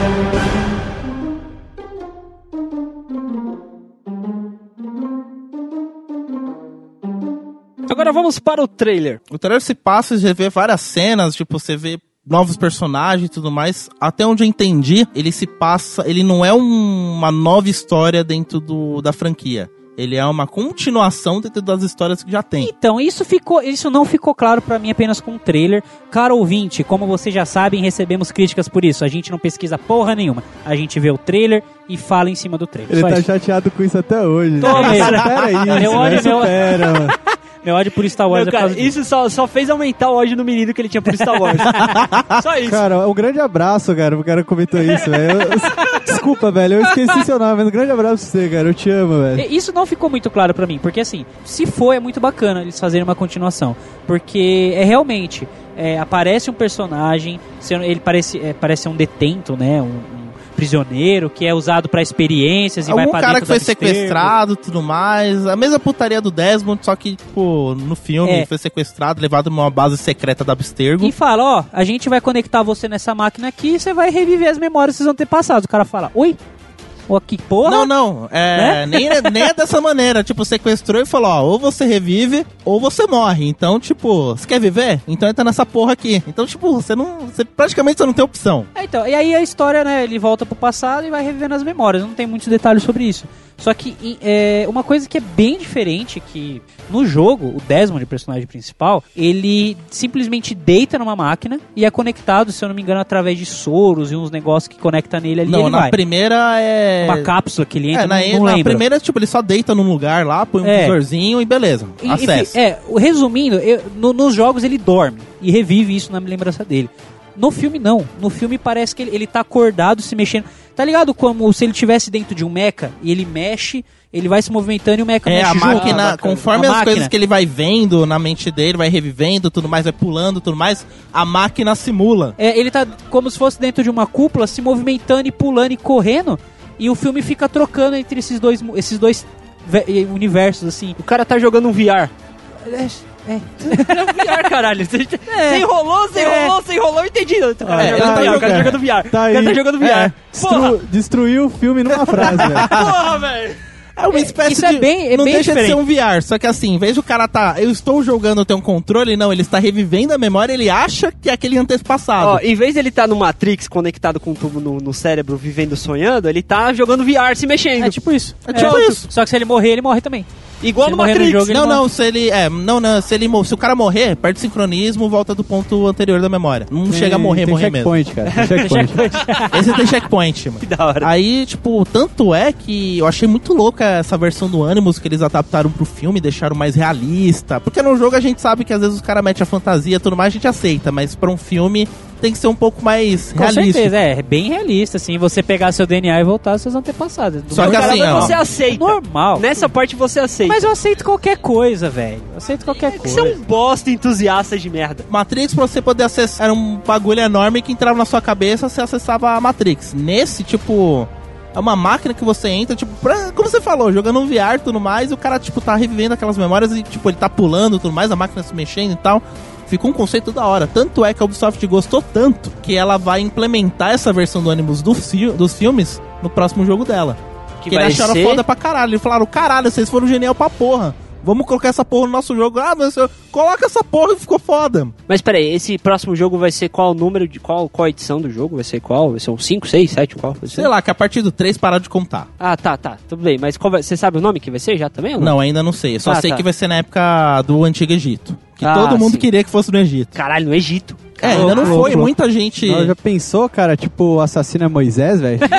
[SPEAKER 1] Agora vamos para o trailer.
[SPEAKER 4] O trailer se passa e você vê várias cenas, tipo, você vê novos personagens e tudo mais. Até onde eu entendi, ele se passa. Ele não é um- uma nova história dentro do, da franquia. Ele é uma continuação dentro das histórias que já tem.
[SPEAKER 2] Então, isso ficou, isso não ficou claro pra mim apenas com o trailer. Caro ouvinte, como vocês já sabem, recebemos críticas por isso. A gente não pesquisa porra nenhuma. A gente vê o trailer e fala em cima do trailer.
[SPEAKER 3] Ele
[SPEAKER 2] Só
[SPEAKER 3] tá
[SPEAKER 2] isso.
[SPEAKER 3] chateado com isso até hoje.
[SPEAKER 2] Tô
[SPEAKER 3] né?
[SPEAKER 2] mesmo.
[SPEAKER 3] Supera isso, né?
[SPEAKER 2] ódio, meu-
[SPEAKER 3] Supera, mano.
[SPEAKER 2] Meu ódio por Star Wars
[SPEAKER 1] Meu,
[SPEAKER 2] é por
[SPEAKER 1] cara,
[SPEAKER 2] causa disso.
[SPEAKER 1] isso só, só fez aumentar o ódio no menino que ele tinha por Star Wars. só isso.
[SPEAKER 3] Cara, um grande abraço, cara, o cara comentou isso, velho. Desculpa, velho, eu esqueci seu nome, mas um grande abraço pra você, cara. Eu te amo, velho.
[SPEAKER 2] Isso não ficou muito claro pra mim, porque assim, se for, é muito bacana eles fazerem uma continuação. Porque é realmente, é, aparece um personagem, se- ele parece, é, parece ser um detento, né? Um, um prisioneiro que é usado pra experiências e vai
[SPEAKER 4] Algum
[SPEAKER 2] pra
[SPEAKER 4] cara que foi
[SPEAKER 2] do abstergo.
[SPEAKER 4] sequestrado tudo mais. A mesma putaria do Desmond, só que, tipo, no filme
[SPEAKER 2] É.
[SPEAKER 4] foi sequestrado, levado numa base secreta da Abstergo.
[SPEAKER 2] E fala, ó, a gente vai conectar você nessa máquina aqui e você vai reviver as memórias que vocês vão ter passado. O cara fala, oi? Ô, que porra?
[SPEAKER 4] Não, não. É, nem, é- nem é dessa maneira. Tipo, sequestrou e falou, ó, ou você revive ou você morre. Então, tipo, você quer viver? Então entra nessa porra aqui. Então, tipo, você não. Você praticamente você não tem opção.
[SPEAKER 2] É, então, e aí a história, né, ele volta pro passado e vai revivendo as memórias, não tem muitos detalhes sobre isso. Só que é, uma coisa que é bem diferente, que no jogo, o Desmond, o personagem principal, ele simplesmente deita numa máquina e é conectado, se eu não me engano, através de soros e uns negócios que conecta nele ali
[SPEAKER 4] não, na
[SPEAKER 2] vai.
[SPEAKER 4] primeira é.
[SPEAKER 2] Uma cápsula que ele entra,
[SPEAKER 4] É, na,
[SPEAKER 2] não, não
[SPEAKER 4] na primeira, tipo, ele só deita num lugar lá, põe um
[SPEAKER 2] É.
[SPEAKER 4] visorzinho e beleza.
[SPEAKER 2] E-
[SPEAKER 4] Acesso.
[SPEAKER 2] é, resumindo, eu- no- nos jogos ele dorme e revive isso na lembrança dele. No filme, não. No filme parece que ele, ele tá acordado, se mexendo. Tá ligado como se ele estivesse dentro de um mecha e ele mexe, ele vai se movimentando e o mecha
[SPEAKER 4] É,
[SPEAKER 2] mexe
[SPEAKER 4] a
[SPEAKER 2] junto.
[SPEAKER 4] máquina,
[SPEAKER 2] Ah,
[SPEAKER 4] conforme
[SPEAKER 2] A
[SPEAKER 4] as
[SPEAKER 2] máquina.
[SPEAKER 4] coisas que ele vai vendo na mente dele, vai revivendo, tudo mais, vai pulando, tudo mais, a máquina simula.
[SPEAKER 2] É, ele tá como se fosse dentro de uma cúpula, se movimentando e pulando e correndo, e o filme fica trocando entre esses dois, esses dois ve- universos, assim.
[SPEAKER 1] O cara tá jogando um VR.
[SPEAKER 2] É, é.
[SPEAKER 1] É VR, caralho. Você,
[SPEAKER 2] É.
[SPEAKER 1] você enrolou, você
[SPEAKER 2] É.
[SPEAKER 1] enrolou, você enrolou, eu entendi. O cara,
[SPEAKER 3] É,
[SPEAKER 1] jogando
[SPEAKER 3] tá
[SPEAKER 1] VR, o cara
[SPEAKER 3] jogando.
[SPEAKER 1] jogando VR.
[SPEAKER 3] Tá
[SPEAKER 1] o cara
[SPEAKER 3] aí.
[SPEAKER 1] tá jogando VR.
[SPEAKER 3] É, destru- destruiu o filme numa frase, velho.
[SPEAKER 1] porra, velho.
[SPEAKER 4] É uma espécie
[SPEAKER 2] isso é
[SPEAKER 4] de.
[SPEAKER 2] bem- é
[SPEAKER 4] não
[SPEAKER 2] bem
[SPEAKER 4] deixa
[SPEAKER 2] diferente.
[SPEAKER 4] de ser um VR, só que assim, em vez do cara tá. Eu estou jogando, eu tenho um controle, não, ele está revivendo a memória, ele acha que é aquele antepassado.
[SPEAKER 1] Ó, em vez de ele estar no Matrix conectado com um tubo no, no cérebro, vivendo sonhando, ele tá jogando VR se mexendo.
[SPEAKER 2] É tipo isso.
[SPEAKER 4] É tipo isso.
[SPEAKER 2] Só que se ele morrer, ele morre também.
[SPEAKER 1] Igual
[SPEAKER 2] se
[SPEAKER 1] no
[SPEAKER 2] morrer no
[SPEAKER 1] Matrix.
[SPEAKER 2] jogo,
[SPEAKER 4] não,
[SPEAKER 2] morre.
[SPEAKER 4] não, se ele. É, não, não, se ele se o cara morrer, perde o sincronismo, volta do ponto anterior da memória. Não chega a morrer,
[SPEAKER 3] tem
[SPEAKER 4] morrer mesmo.
[SPEAKER 3] checkpoint, cara. Tem checkpoint.
[SPEAKER 4] Esse tem checkpoint, mano.
[SPEAKER 1] Que da hora.
[SPEAKER 4] Aí, tipo, tanto é que eu achei muito louca essa versão do Animus que eles adaptaram pro filme, deixaram mais realista. Porque no jogo a gente sabe que às vezes os caras metem a fantasia e tudo mais, a gente aceita, mas pra um filme tem que ser um pouco mais
[SPEAKER 2] Com
[SPEAKER 4] realista.
[SPEAKER 2] certeza, é, é bem realista, assim, você pegar seu DNA e voltar aos seus antepassados. Do
[SPEAKER 4] Só que assim, ó,
[SPEAKER 1] você aceita.
[SPEAKER 2] normal.
[SPEAKER 1] Nessa parte você aceita.
[SPEAKER 2] Mas eu aceito qualquer coisa, velho. Aceito qualquer
[SPEAKER 1] é que
[SPEAKER 2] coisa.
[SPEAKER 1] você é um bosta entusiasta de merda.
[SPEAKER 4] Matrix, pra você poder acessar, era um bagulho enorme que entrava na sua cabeça, você acessava a Matrix. Nesse, tipo, é uma máquina que você entra, tipo, pra- como você falou, jogando um VR e tudo mais, e o cara, tipo, tá revivendo aquelas memórias e, tipo, ele tá pulando e tudo mais, a máquina se mexendo e tal. Ficou um conceito da hora. Tanto é que a Ubisoft gostou tanto que ela vai implementar essa versão do Animus do fi- dos filmes no próximo jogo dela.
[SPEAKER 1] Que
[SPEAKER 4] Que eles acharam
[SPEAKER 1] ser...
[SPEAKER 4] foda pra caralho. Eles falaram, caralho, vocês foram genial pra porra. Vamos colocar essa porra no nosso jogo. Ah, mas eu... coloca essa porra e ficou foda.
[SPEAKER 1] Mas peraí, esse próximo jogo vai ser qual o número de. Qual, qual a edição do jogo? Vai ser qual? Vai ser um 5, 6, 7? Qual? Vai ser?
[SPEAKER 4] Sei lá, que a partir do 3 parar de contar.
[SPEAKER 1] Ah, tá, tá. Tudo bem. Mas vai- você sabe o nome que vai ser já também? Ou não?
[SPEAKER 4] Não, ainda não sei. Eu só
[SPEAKER 1] Ah,
[SPEAKER 4] sei
[SPEAKER 1] tá.
[SPEAKER 4] que vai ser na época do Antigo Egito. Que
[SPEAKER 1] Ah,
[SPEAKER 4] todo mundo
[SPEAKER 1] sim.
[SPEAKER 4] queria que fosse no Egito.
[SPEAKER 1] Caralho, no Egito.
[SPEAKER 4] É, ainda não foi. Muita gente.
[SPEAKER 3] Não, já pensou, cara, tipo, o assassino é Moisés, velho?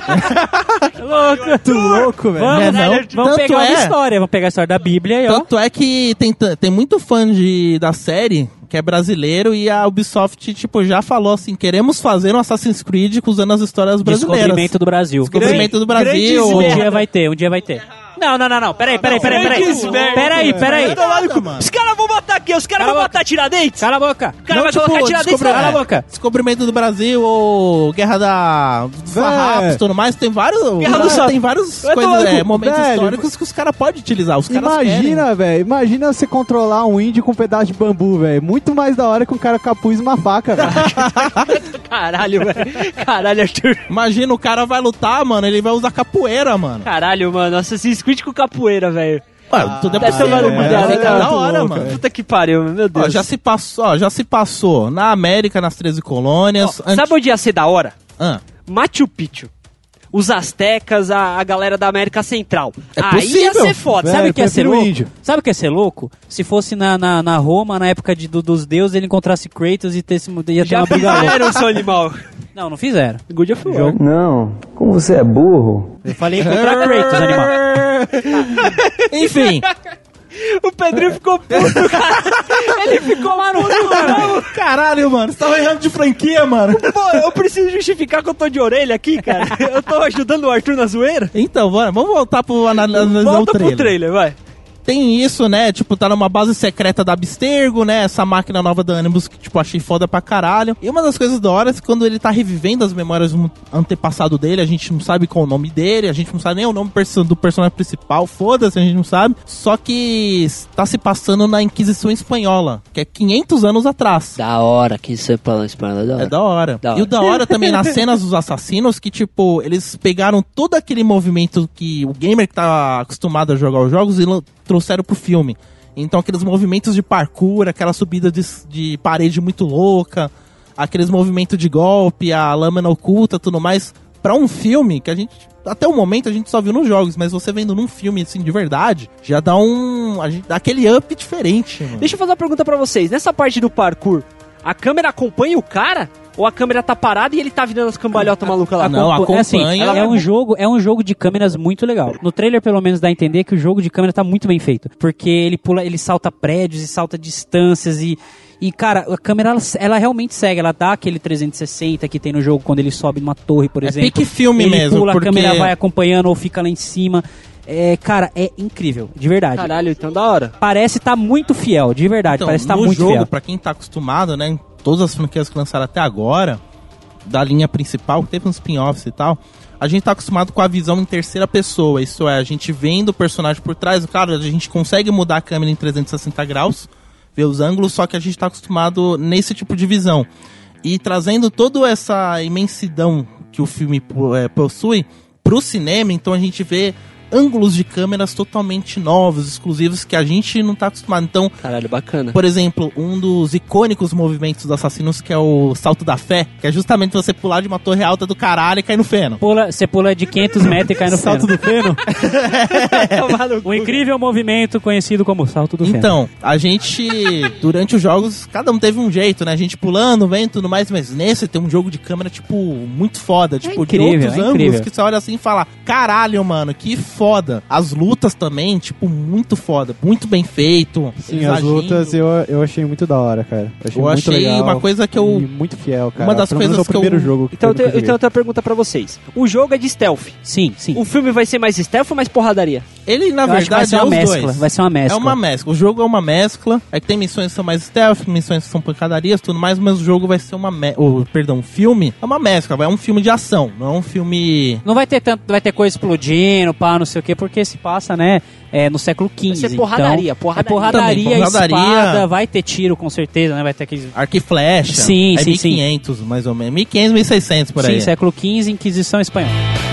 [SPEAKER 2] Louco.
[SPEAKER 3] Muito louco, velho.
[SPEAKER 2] Vamos,
[SPEAKER 4] É, não.
[SPEAKER 2] vamos
[SPEAKER 4] Tanto
[SPEAKER 2] pegar uma
[SPEAKER 4] é-
[SPEAKER 2] história, vamos pegar a história da Bíblia aí, ó.
[SPEAKER 4] Tanto é que tem, tem muito fã de, da série que é brasileiro e a Ubisoft, tipo, já falou assim, queremos fazer um Assassin's Creed usando as histórias brasileiras.
[SPEAKER 2] Descobrimento do Brasil.
[SPEAKER 4] Descobrimento do Brasil.
[SPEAKER 2] Um dia vai ter, um dia vai ter. Não, não, não, não. Peraí, peraí, peraí, peraí.
[SPEAKER 1] Merda.
[SPEAKER 2] Peraí, peraí.
[SPEAKER 4] Nada, mano.
[SPEAKER 1] Os caras vão botar aqui, os caras vão botar Tiradentes.
[SPEAKER 2] Cala a boca.
[SPEAKER 1] O cara
[SPEAKER 4] Não,
[SPEAKER 1] vai
[SPEAKER 4] tipo,
[SPEAKER 1] colocar Tiradentes na
[SPEAKER 2] Cala a boca.
[SPEAKER 4] Descobrimento do Brasil, ou Guerra da. Farrapos, tudo mais, tem vários,
[SPEAKER 1] Guerra do Sapo.
[SPEAKER 4] tem vários coisas, é, momentos
[SPEAKER 3] velho.
[SPEAKER 4] históricos que os caras podem utilizar, os caras.
[SPEAKER 3] Imagina, velho. Imagina você controlar um índio com um pedaço de bambu, velho. Muito mais da hora que um cara capuz e uma faca, velho.
[SPEAKER 1] Caralho, velho. Caralho, Arthur.
[SPEAKER 4] Imagina, o cara vai lutar, mano, ele vai usar capoeira, mano.
[SPEAKER 1] Caralho, mano. Assassin's Creed com capoeira, velho.
[SPEAKER 4] Mano, tudo é possível, É,
[SPEAKER 1] né, cara?
[SPEAKER 4] da hora,
[SPEAKER 3] Muito
[SPEAKER 4] mano.
[SPEAKER 3] louco,
[SPEAKER 1] Puta que pariu, meu Deus.
[SPEAKER 4] Ó, já se passou, ó, já se passou na América, nas 13 colônias.
[SPEAKER 1] Ó, Sabe onde ia ser da hora?
[SPEAKER 4] Ah,
[SPEAKER 1] Machu Picchu. Os astecas, a, a galera da América Central.
[SPEAKER 4] É
[SPEAKER 1] Aí ia
[SPEAKER 4] possível.
[SPEAKER 1] ser foda.
[SPEAKER 3] Velho,
[SPEAKER 2] Sabe o que ia ser louco?
[SPEAKER 3] índio.
[SPEAKER 2] Sabe o que ia ser louco? Se fosse na, na, na Roma, na época de, do- dos deuses, ele encontrasse Kratos e ter, ia ter
[SPEAKER 1] Já
[SPEAKER 2] uma briga louca.
[SPEAKER 1] fizeram, seu animal.
[SPEAKER 2] Não, não fizeram.
[SPEAKER 1] Good of War.
[SPEAKER 5] Não, como você é burro.
[SPEAKER 2] Eu falei encontrar Kratos, animal.
[SPEAKER 4] enfim,
[SPEAKER 1] O Pedrinho ficou puto, cara. Ele ficou lá no cara.
[SPEAKER 4] caralho, mano, você tava errando de franquia, mano.
[SPEAKER 1] Pô, eu preciso justificar que eu tô de orelha aqui, cara. Eu tô ajudando o Arthur na zoeira.
[SPEAKER 4] Então, bora, vamos voltar pro anal- analisar o
[SPEAKER 1] Volta
[SPEAKER 4] trailer.
[SPEAKER 1] pro trailer, vai.
[SPEAKER 4] Tem isso, né? Tipo, tá numa base secreta da Abstergo, né? Essa máquina nova da Animus que, tipo, achei foda pra caralho. E uma das coisas da hora é que quando ele tá revivendo as memórias do antepassado dele, a gente não sabe qual o nome dele, a gente não sabe nem o nome do personagem principal, foda-se, a gente não sabe. Só que tá se passando na Inquisição Espanhola, que é 500 anos atrás.
[SPEAKER 1] Da hora, que você fala espanhol, da
[SPEAKER 4] É da hora.
[SPEAKER 1] Da
[SPEAKER 4] E
[SPEAKER 1] hora.
[SPEAKER 4] o da hora também nas cenas dos assassinos, que tipo, eles pegaram todo aquele movimento que o gamer que tá acostumado a jogar os jogos e trouxeram pro filme. Então aqueles movimentos de parkour, aquela subida de, de parede muito louca, aqueles movimentos de golpe, a lâmina oculta, tudo mais. Pra um filme que a gente, até o momento, a gente só viu nos jogos, mas você vendo num filme assim de verdade, já dá um. Gente, dá aquele up diferente, mano.
[SPEAKER 1] Deixa eu fazer uma pergunta pra vocês. Nessa parte do parkour, a câmera acompanha o cara? Ou a câmera tá parada e ele tá virando as cambalhotas malucas lá?
[SPEAKER 4] Não,
[SPEAKER 2] Acompa- é assim,
[SPEAKER 4] acompanha.
[SPEAKER 2] é um jogo, é um jogo de câmeras muito legal. No trailer pelo menos dá a entender que o jogo de câmera tá muito bem feito, porque ele pula, ele salta prédios e salta distâncias e e cara, a câmera ela, ela realmente segue, ela dá aquele 360 que tem no jogo quando ele sobe numa torre, por
[SPEAKER 4] É
[SPEAKER 2] exemplo.
[SPEAKER 4] pique filme
[SPEAKER 2] ele
[SPEAKER 4] mesmo,
[SPEAKER 2] pula,
[SPEAKER 4] porque-
[SPEAKER 2] a câmera vai acompanhando ou fica lá em cima. É, cara, é incrível, de verdade.
[SPEAKER 1] Caralho, então da hora.
[SPEAKER 2] Parece estar muito fiel, de verdade,
[SPEAKER 4] Então,
[SPEAKER 2] parece estar
[SPEAKER 4] no
[SPEAKER 2] muito
[SPEAKER 4] jogo,
[SPEAKER 2] fiel.
[SPEAKER 4] pra quem tá acostumado, né, em todas as franquias que lançaram até agora, da linha principal, que teve uns spin-offs e tal, a gente tá acostumado com a visão em terceira pessoa, isso é, a gente vendo o personagem por trás, claro, a gente consegue mudar a câmera em 360 graus, ver os ângulos, só que a gente tá acostumado nesse tipo de visão. E trazendo toda essa imensidão que o filme é, possui pro cinema, então a gente vê ângulos de câmeras totalmente novos, exclusivos, que a gente não tá acostumado. Então,
[SPEAKER 1] Caralho, bacana.
[SPEAKER 4] por exemplo, um dos icônicos movimentos dos assassinos, que é o salto da fé, que é justamente você pular de uma torre alta do caralho e cair no feno.
[SPEAKER 2] Pula, você pula de 500 metros e cai no
[SPEAKER 3] Salto
[SPEAKER 2] feno.
[SPEAKER 3] do feno?
[SPEAKER 2] Um incrível movimento conhecido como salto do feno.
[SPEAKER 4] Então, a gente, durante os jogos, cada um teve um jeito, né? A gente pulando, vendo e tudo mais, mas nesse tem um jogo de câmera, tipo, muito foda. Tipo,
[SPEAKER 2] incrível,
[SPEAKER 4] de outros
[SPEAKER 2] é
[SPEAKER 4] ângulos que você olha assim e fala, caralho, mano, que foda. As lutas também, tipo, muito foda. Muito bem feito.
[SPEAKER 3] Sim, as
[SPEAKER 4] agindo.
[SPEAKER 3] lutas eu, eu achei muito da hora, cara. achei
[SPEAKER 4] Eu
[SPEAKER 3] muito
[SPEAKER 4] achei
[SPEAKER 3] legal
[SPEAKER 4] uma coisa que eu-
[SPEAKER 3] muito fiel, cara.
[SPEAKER 4] Uma das
[SPEAKER 3] Pelo menos
[SPEAKER 4] coisas
[SPEAKER 3] é o
[SPEAKER 4] que eu-
[SPEAKER 3] primeiro jogo que
[SPEAKER 1] Então eu
[SPEAKER 3] eu
[SPEAKER 1] tenho, eu tenho outra pergunta pra vocês. O jogo é de stealth.
[SPEAKER 2] Sim, sim.
[SPEAKER 1] O filme vai ser mais stealth ou mais porradaria?
[SPEAKER 4] Ele, na
[SPEAKER 2] Eu acho que vai
[SPEAKER 4] verdade,
[SPEAKER 2] ser
[SPEAKER 4] é
[SPEAKER 2] uma
[SPEAKER 4] os
[SPEAKER 2] mescla.
[SPEAKER 4] dois.
[SPEAKER 2] Vai ser uma mescla.
[SPEAKER 4] É uma mescla. O jogo é uma mescla. É que tem missões que são mais stealth, missões que são pancadarias, tudo mais, mas o jogo vai ser uma me... o, perdão, o filme é uma mescla, vai é um filme de ação, não é um filme
[SPEAKER 2] Não vai ter tanto, vai ter coisa explodindo, pá, não sei o quê, porque se passa, né, é, no século XV.
[SPEAKER 1] Vai ser porradaria,
[SPEAKER 2] então,
[SPEAKER 1] porradaria.
[SPEAKER 2] É porradaria,
[SPEAKER 4] Também, porradaria.
[SPEAKER 2] espada, vai ter tiro com certeza, né, vai ter aqueles...
[SPEAKER 4] arco e flecha.
[SPEAKER 2] Sim,
[SPEAKER 4] é
[SPEAKER 2] sim, sim.
[SPEAKER 4] 1500 mais ou menos, 1500, 1600 por aí.
[SPEAKER 2] Sim, século XV, Inquisição Espanhola.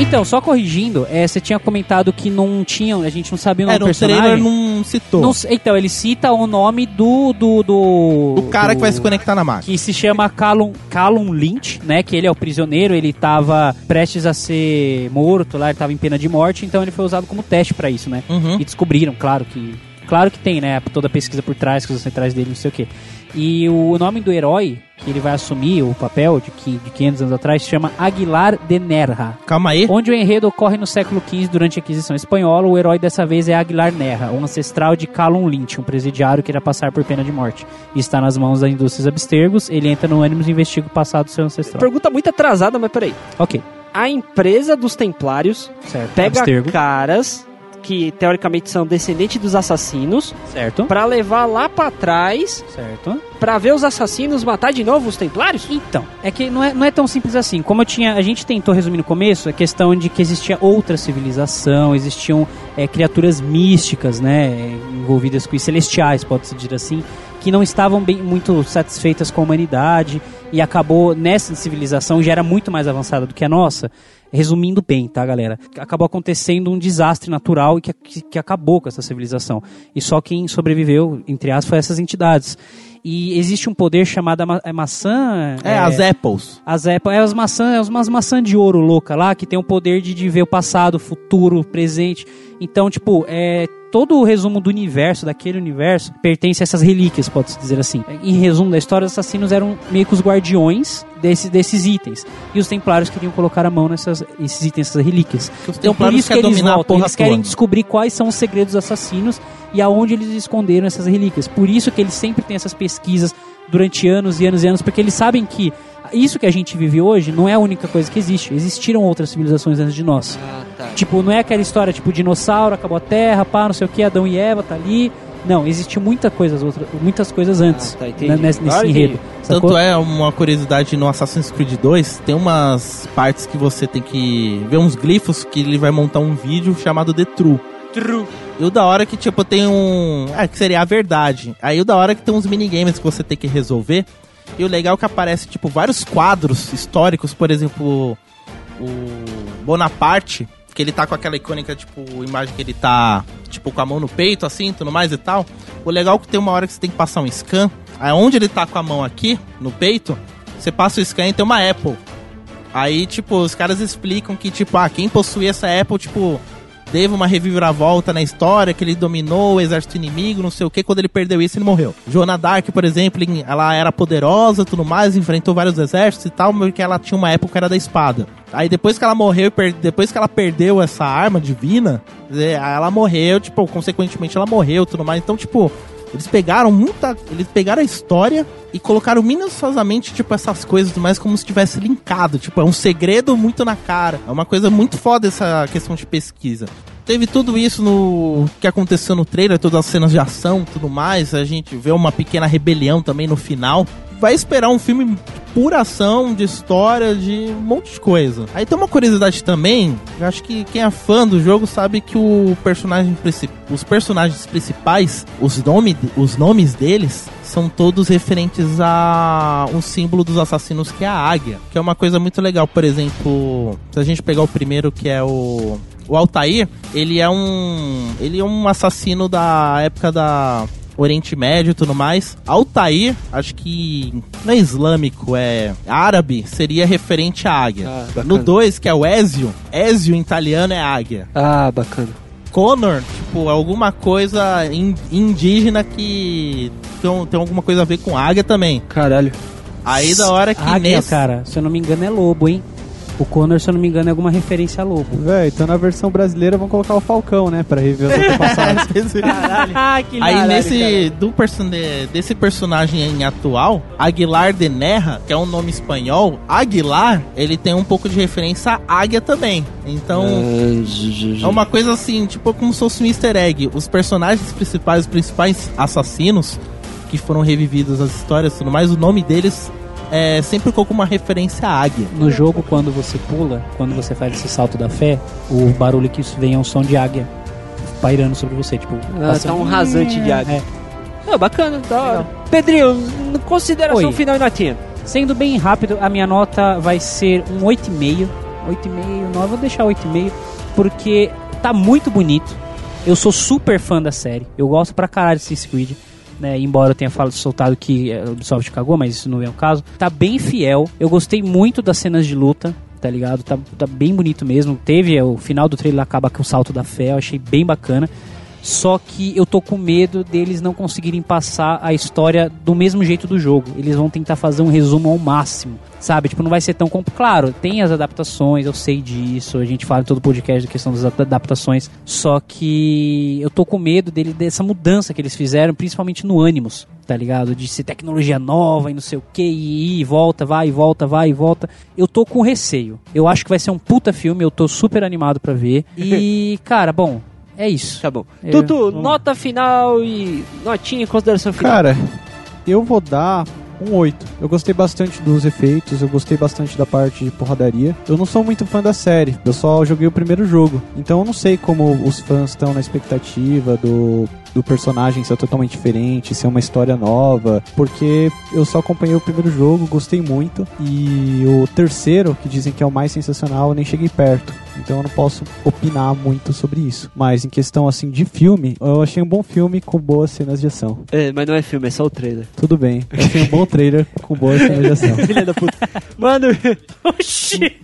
[SPEAKER 2] Então, só corrigindo, é, você tinha comentado que não tinham, a gente não sabia o nome do personagem.
[SPEAKER 4] trailer não citou.
[SPEAKER 2] Não então, ele cita o nome do. do, do
[SPEAKER 4] O cara que vai
[SPEAKER 2] do-
[SPEAKER 4] se conectar na máquina.
[SPEAKER 2] que se chama Callum, Callum Lynch, né? Que ele é o prisioneiro, ele tava prestes a ser morto lá, ele tava em pena de morte, então ele foi usado como teste pra isso, né?
[SPEAKER 4] Uhum.
[SPEAKER 2] E descobriram, claro que. Claro que tem, né? Toda a pesquisa por trás, coisas centrais dele, não sei o quê. E o nome do herói que ele vai assumir o papel de, qui- de 500 anos atrás se chama Aguilar de Nerra.
[SPEAKER 4] Calma aí.
[SPEAKER 2] Onde o enredo ocorre no século XV durante a Aquisição Espanhola, o herói dessa vez é Aguilar Nerra, um ancestral de Callum Lynch, um presidiário que irá passar por pena de morte. E está nas mãos da indústria Abstergos, ele entra no ânimos e investiga o passado do seu ancestral.
[SPEAKER 1] Pergunta muito atrasada, mas peraí.
[SPEAKER 2] Ok,
[SPEAKER 1] A empresa dos templários
[SPEAKER 2] certo.
[SPEAKER 1] pega
[SPEAKER 2] Abstergo,
[SPEAKER 1] caras que teoricamente são descendentes dos assassinos
[SPEAKER 2] certo.
[SPEAKER 1] pra levar lá pra trás
[SPEAKER 2] Certo.
[SPEAKER 1] pra ver os assassinos matar de novo os templários?
[SPEAKER 2] Então, é que não é, não é tão simples assim. Como eu tinha, a gente tentou resumir no começo, a questão de que existia outra civilização, existiam é, criaturas místicas, né, envolvidas com isso, celestiais, pode-se dizer assim, que não estavam bem muito satisfeitas com a humanidade e acabou nessa civilização já era muito mais avançada do que a nossa. Resumindo bem, tá, galera? Acabou acontecendo um desastre natural e que, que, que acabou com essa civilização. E só quem sobreviveu, entre aspas, foi essas entidades. E existe um poder chamado a ma- é maçã.
[SPEAKER 4] É, as Apples.
[SPEAKER 2] As Apple, é as maçãs, é umas maçãs de ouro louca lá, que tem o poder de, de ver o passado, o futuro, o presente. Então, tipo, é, todo o resumo do universo, daquele universo, pertence a essas relíquias, pode-se dizer assim. Em resumo da história, os assassinos eram meio que os guardiões desse, desses itens. E os templários queriam colocar a mão nessas esses itens, essas relíquias.
[SPEAKER 4] Os
[SPEAKER 2] Então, por isso que eles voltam. Eles querem
[SPEAKER 4] toda.
[SPEAKER 2] descobrir quais são os segredos dos assassinos e aonde eles esconderam essas relíquias. Por isso que eles sempre têm essas pesquisas durante anos e anos e anos, porque eles sabem que isso que a gente vive hoje não é a única coisa que existe. Existiram outras civilizações antes de nós.
[SPEAKER 1] Ah, tá.
[SPEAKER 2] Tipo, não é aquela história tipo dinossauro, acabou a Terra, pá, não sei o que, Adão e Eva tá ali. Não, existe muita coisa, outra, muitas coisas antes
[SPEAKER 1] Ah, tá,
[SPEAKER 2] né, nesse, nesse enredo. sacou?
[SPEAKER 4] Tanto é uma curiosidade no Assassin's Creed 2, tem umas partes que você tem que ver uns glifos que ele vai montar um vídeo chamado The True.
[SPEAKER 1] True.
[SPEAKER 4] E o da hora que, tipo, tem um. Ah, que seria a verdade. Aí o da hora que tem uns minigames que você tem que resolver. E o legal é que aparece, tipo, vários quadros históricos, por exemplo, o Bonaparte, que ele tá com aquela icônica, tipo, imagem que ele tá, tipo, com a mão no peito, assim, tudo mais e tal. O legal é que tem uma hora que você tem que passar um scan. Aí onde ele tá com a mão aqui, no peito, você passa o scan e tem uma Apple. Aí, tipo, os caras explicam que, tipo, ah, quem possuía essa Apple, tipo, teve uma reviravolta na história, que ele dominou o exército inimigo, não sei o que, quando ele perdeu isso, ele morreu. Joana Dark, por exemplo, em- ela era poderosa tudo mais, enfrentou vários exércitos e tal, porque ela tinha uma época que era da espada. Aí depois que ela morreu, depois que ela perdeu essa arma divina, é, ela morreu, tipo, consequentemente ela morreu tudo mais. Então, tipo, eles pegaram muita. Eles pegaram a história e colocaram minuciosamente, tipo, essas coisas mais como se tivesse linkado. Tipo, é um segredo muito na cara. É uma coisa muito foda essa questão de pesquisa. Teve tudo isso no que aconteceu no trailer, todas as cenas de ação tudo mais. A gente vê uma pequena rebelião também no final. Vai esperar um filme pura ação, de história, de um monte de coisa. Aí tem uma curiosidade também, eu acho que quem é fã do jogo sabe que o personagem os personagens principais, os, nome, os nomes deles são todos referentes a um símbolo dos assassinos que é a águia, que é uma coisa muito legal. Por exemplo, se a gente pegar o primeiro que é o o Altair, ele é um ele é um assassino da época da Oriente Médio e tudo mais. Altair, acho que não é islâmico, é árabe, seria referente à águia.
[SPEAKER 1] Ah,
[SPEAKER 4] no 2, que é o Ezio, Ezio em italiano é águia.
[SPEAKER 1] Ah, bacana.
[SPEAKER 4] Connor, tipo, alguma coisa in- indígena que tem, tem alguma coisa a ver com águia também.
[SPEAKER 1] Caralho.
[SPEAKER 4] Aí da hora que
[SPEAKER 2] Águia,
[SPEAKER 4] nesse...
[SPEAKER 2] cara, se eu não me engano, é lobo, hein? O Connor, se eu não me engano, é alguma referência a lobo.
[SPEAKER 3] Véi, então na versão brasileira vão colocar o Falcão, né? Pra rever os antepassados.
[SPEAKER 2] Ah, que
[SPEAKER 4] Aí nesse do person de- desse personagem em atual, Aguilar de Nerra, que é um nome espanhol, Aguilar, ele tem um pouco de referência à águia também. Então, é uma coisa assim, tipo como se fosse um easter egg. Os personagens principais, os principais assassinos que foram revividos as histórias e tudo mais, o nome deles é sempre com alguma referência à águia.
[SPEAKER 2] No jogo, quando você pula, quando você faz esse salto da fé, o barulho que isso vem é um som de águia pairando sobre você, tipo...
[SPEAKER 1] Ah,
[SPEAKER 2] passando-
[SPEAKER 1] tá um rasante de águia.
[SPEAKER 2] É.
[SPEAKER 1] Ah, bacana, da hora. Pedrinho, consideração
[SPEAKER 2] Oi.
[SPEAKER 1] final e notinha.
[SPEAKER 2] Sendo bem rápido, a minha nota vai ser um 8,5. 8,5, 9, vou deixar 8,5, porque tá muito bonito. Eu sou super fã da série. Eu gosto pra caralho de Assassin's Creed. Né, embora eu tenha falado, soltado que a Ubisoft cagou, mas isso não é o caso. Tá bem fiel. Eu gostei muito das cenas de luta, tá ligado? Tá, tá bem bonito mesmo. Teve é, o final do trailer acaba com o salto da fé, eu achei bem bacana. Só que eu tô com medo deles não conseguirem passar a história do mesmo jeito do jogo. Eles vão tentar fazer um resumo ao máximo. Sabe? Tipo, não vai ser tão complicado. Claro, tem as adaptações, eu sei disso. A gente fala em todo podcast da questão das adaptações. Só que eu tô com medo dele, dessa mudança que eles fizeram, principalmente no Animus, tá ligado? De ser tecnologia nova e não sei o que, e e volta, vai e volta, vai e volta. Eu tô com receio. Eu acho que vai ser um puta filme, eu tô super animado pra ver. E, cara, bom, é isso.
[SPEAKER 1] Tá bom.
[SPEAKER 2] É,
[SPEAKER 1] Tutu,
[SPEAKER 2] vamos.
[SPEAKER 1] nota final e notinha em consideração final.
[SPEAKER 3] Cara, eu vou dar um 8. Eu gostei bastante dos efeitos, eu gostei bastante da parte de porradaria. Eu não sou muito fã da série, eu só joguei o primeiro jogo. Então eu não sei como os fãs estão na expectativa do, do personagem ser totalmente diferente, ser uma história nova, porque eu só acompanhei o primeiro jogo, gostei muito. E o terceiro, que dizem que é o mais sensacional, eu nem cheguei perto. Então eu não posso opinar muito sobre isso. Mas em questão assim de filme, eu achei um bom filme com boas cenas de ação.
[SPEAKER 1] É, mas não é filme, é só o trailer.
[SPEAKER 3] Tudo bem. Eu achei um bom trailer com boas cenas de ação.
[SPEAKER 1] Filha da puta. Mano,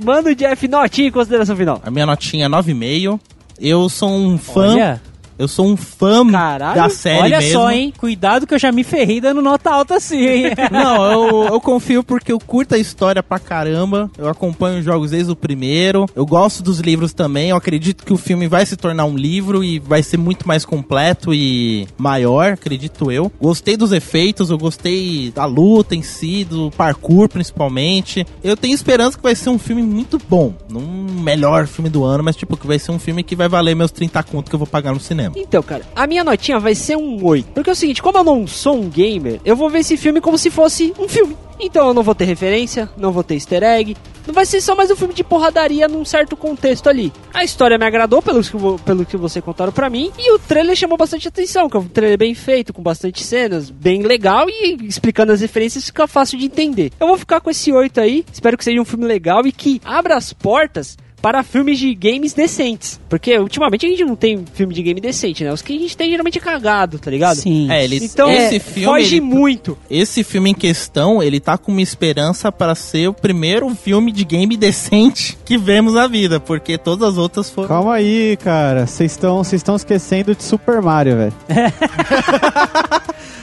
[SPEAKER 1] mano, Jeff, notinha em consideração final.
[SPEAKER 4] A minha notinha é 9,5. Eu sou um fã.
[SPEAKER 2] Olha,
[SPEAKER 4] Eu sou um fã
[SPEAKER 1] Caralho,
[SPEAKER 4] da série
[SPEAKER 2] olha
[SPEAKER 4] mesmo.
[SPEAKER 2] só, hein? Cuidado que eu já me ferrei dando nota alta assim, hein?
[SPEAKER 4] Não, eu, eu confio porque eu curto a história pra caramba. Eu acompanho os jogos desde o primeiro. Eu gosto dos livros também. Eu acredito que o filme vai se tornar um livro e vai ser muito mais completo e maior, acredito eu. Gostei dos efeitos, eu gostei da luta em si, do parkour principalmente. Eu tenho esperança que vai ser um filme muito bom. Não o melhor filme do ano, mas tipo, que vai ser um filme que vai valer meus 30 conto que eu vou pagar no cinema.
[SPEAKER 1] Então, cara, a minha notinha vai ser um 8. Porque é o seguinte, como eu não sou um gamer, eu vou ver esse filme como se fosse um filme. Então eu não vou ter referência, não vou ter easter egg. Não vai ser só mais um filme de porradaria num certo contexto ali. A história me agradou pelo que, pelo que você contaram pra mim. E o trailer chamou bastante atenção, que é um trailer bem feito, com bastante cenas, bem legal e explicando as referências fica fácil de entender. Eu vou ficar com esse 8 aí. Espero que seja um filme legal e que abra as portas para filmes de games decentes. Porque ultimamente a gente não tem filme de game decente, né? Os que a gente tem geralmente é cagado, tá ligado?
[SPEAKER 2] Sim.
[SPEAKER 4] É, ele,
[SPEAKER 1] Então,
[SPEAKER 4] esse
[SPEAKER 1] é,
[SPEAKER 4] filme.
[SPEAKER 1] foge
[SPEAKER 4] ele-
[SPEAKER 1] muito.
[SPEAKER 4] Esse filme em questão, ele tá com uma esperança para ser o primeiro filme de game decente que vemos na vida, porque todas as outras foram.
[SPEAKER 3] Calma aí, cara. Vocês estão esquecendo de Super Mario, velho.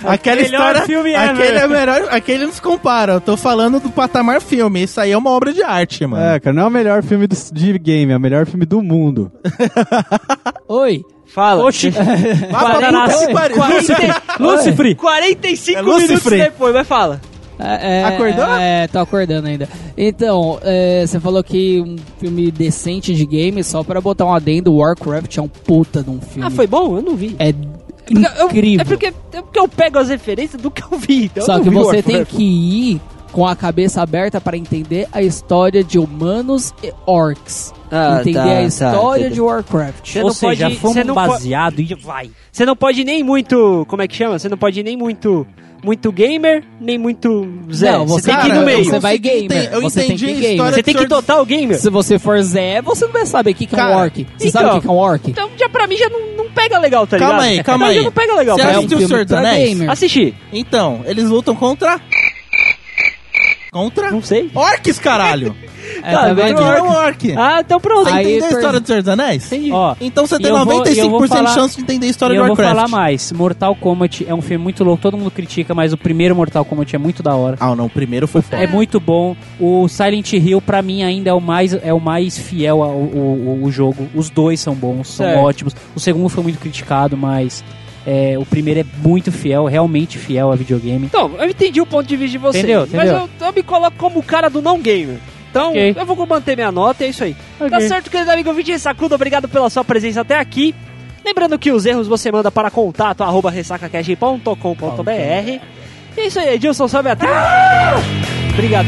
[SPEAKER 4] Aquela
[SPEAKER 1] melhor
[SPEAKER 4] história,
[SPEAKER 1] filme ever.
[SPEAKER 4] aquele é melhor, aquele não se compara. Eu tô falando do patamar filme. Isso aí é uma obra de arte, mano.
[SPEAKER 3] É, cara, não é o melhor filme do- de game, é o melhor filme do mundo.
[SPEAKER 2] Oi.
[SPEAKER 1] Fala.
[SPEAKER 2] Oxi. Lucifer.
[SPEAKER 1] 45
[SPEAKER 4] É
[SPEAKER 1] minutos depois, vai fala.
[SPEAKER 6] É, é,
[SPEAKER 4] Acordou?
[SPEAKER 6] É, tô acordando ainda. Então, é, você falou que um filme decente de game, só pra botar um adendo, Warcraft é um puta de um filme.
[SPEAKER 1] Ah, foi bom? Eu não vi.
[SPEAKER 6] É
[SPEAKER 1] Eu-
[SPEAKER 6] incrível.
[SPEAKER 1] é, porque, é porque eu pego as referências do que eu vi. então eu
[SPEAKER 6] Só
[SPEAKER 1] não
[SPEAKER 6] que
[SPEAKER 1] vi
[SPEAKER 6] você
[SPEAKER 1] Warcraft.
[SPEAKER 6] tem que ir com a cabeça aberta pra entender a história de humanos e orcs.
[SPEAKER 1] Ah,
[SPEAKER 6] entender
[SPEAKER 1] tá,
[SPEAKER 6] a
[SPEAKER 1] tá,
[SPEAKER 6] história
[SPEAKER 1] entendi.
[SPEAKER 6] de Warcraft.
[SPEAKER 1] Você
[SPEAKER 2] Ou
[SPEAKER 1] não
[SPEAKER 2] seja,
[SPEAKER 1] pode-
[SPEAKER 2] fomos
[SPEAKER 1] você não po-
[SPEAKER 2] baseado e vai.
[SPEAKER 1] Você não pode nem muito. Como é que chama? Você não pode nem muito. Muito gamer, nem muito Zé.
[SPEAKER 6] Não,
[SPEAKER 1] você
[SPEAKER 6] você-
[SPEAKER 1] tem que ir
[SPEAKER 4] Cara,
[SPEAKER 1] no meio.
[SPEAKER 6] Você vai gamer,
[SPEAKER 4] Eu
[SPEAKER 6] você tem
[SPEAKER 4] entendi
[SPEAKER 6] que
[SPEAKER 4] a
[SPEAKER 6] gamer.
[SPEAKER 4] história
[SPEAKER 1] Você tem que total o gamer.
[SPEAKER 6] Se você for Zé, você não vai saber o que, que é um
[SPEAKER 4] Cara,
[SPEAKER 6] orc. Você
[SPEAKER 1] então-
[SPEAKER 6] sabe o que, que é um orc?
[SPEAKER 1] Então já pra mim já não, não pega legal, tá
[SPEAKER 4] Calma
[SPEAKER 1] ligado?
[SPEAKER 4] aí, calma
[SPEAKER 1] Então
[SPEAKER 4] aí.
[SPEAKER 1] Já não pega legal.
[SPEAKER 4] Você
[SPEAKER 1] mim.
[SPEAKER 4] assistiu o Senhor dos Anéis?
[SPEAKER 6] gamer.
[SPEAKER 1] Assisti.
[SPEAKER 4] Então, eles lutam contra. Contra?
[SPEAKER 1] Não sei.
[SPEAKER 4] Orcs, caralho!
[SPEAKER 6] É,
[SPEAKER 1] Tá,
[SPEAKER 6] tá vendo?
[SPEAKER 4] É um orc.
[SPEAKER 1] Ah, então pronto.
[SPEAKER 4] Você entendeu a história do Senhor dos Anéis?
[SPEAKER 1] Entendi.
[SPEAKER 2] Ó,
[SPEAKER 4] Então você tem
[SPEAKER 2] eu vou- e eu
[SPEAKER 4] 95%
[SPEAKER 2] vou falar-
[SPEAKER 4] de chance de entender a história
[SPEAKER 2] e
[SPEAKER 4] de
[SPEAKER 2] eu vou
[SPEAKER 4] Warcraft.
[SPEAKER 2] falar mais. Mortal Kombat é um filme muito louco. Todo mundo critica, mas o primeiro Mortal Kombat é muito da hora.
[SPEAKER 4] Ah, não, o primeiro foi foda.
[SPEAKER 2] É muito bom. O Silent Hill, pra mim, ainda é o mais, é o mais fiel ao, ao- ao- ao jogo. Os dois são bons, são
[SPEAKER 1] Certo.
[SPEAKER 2] ótimos. O segundo foi muito criticado, mas é, o primeiro é muito fiel, realmente fiel a videogame.
[SPEAKER 1] Então, eu entendi o ponto de vista de você.
[SPEAKER 2] Entendeu?
[SPEAKER 1] Mas
[SPEAKER 2] Entendeu?
[SPEAKER 1] eu, eu me coloco como o cara do não gamer. Então,
[SPEAKER 2] Ok.
[SPEAKER 1] eu vou manter minha nota e é isso aí. Tá
[SPEAKER 2] Ok.
[SPEAKER 1] certo, querido amigo ouvinte Ressacudo, obrigado pela sua presença até aqui. Lembrando que os erros você manda para contato arroba ressacacast.com.br. E é isso aí, Edilson, sobe a trilha. Obrigado.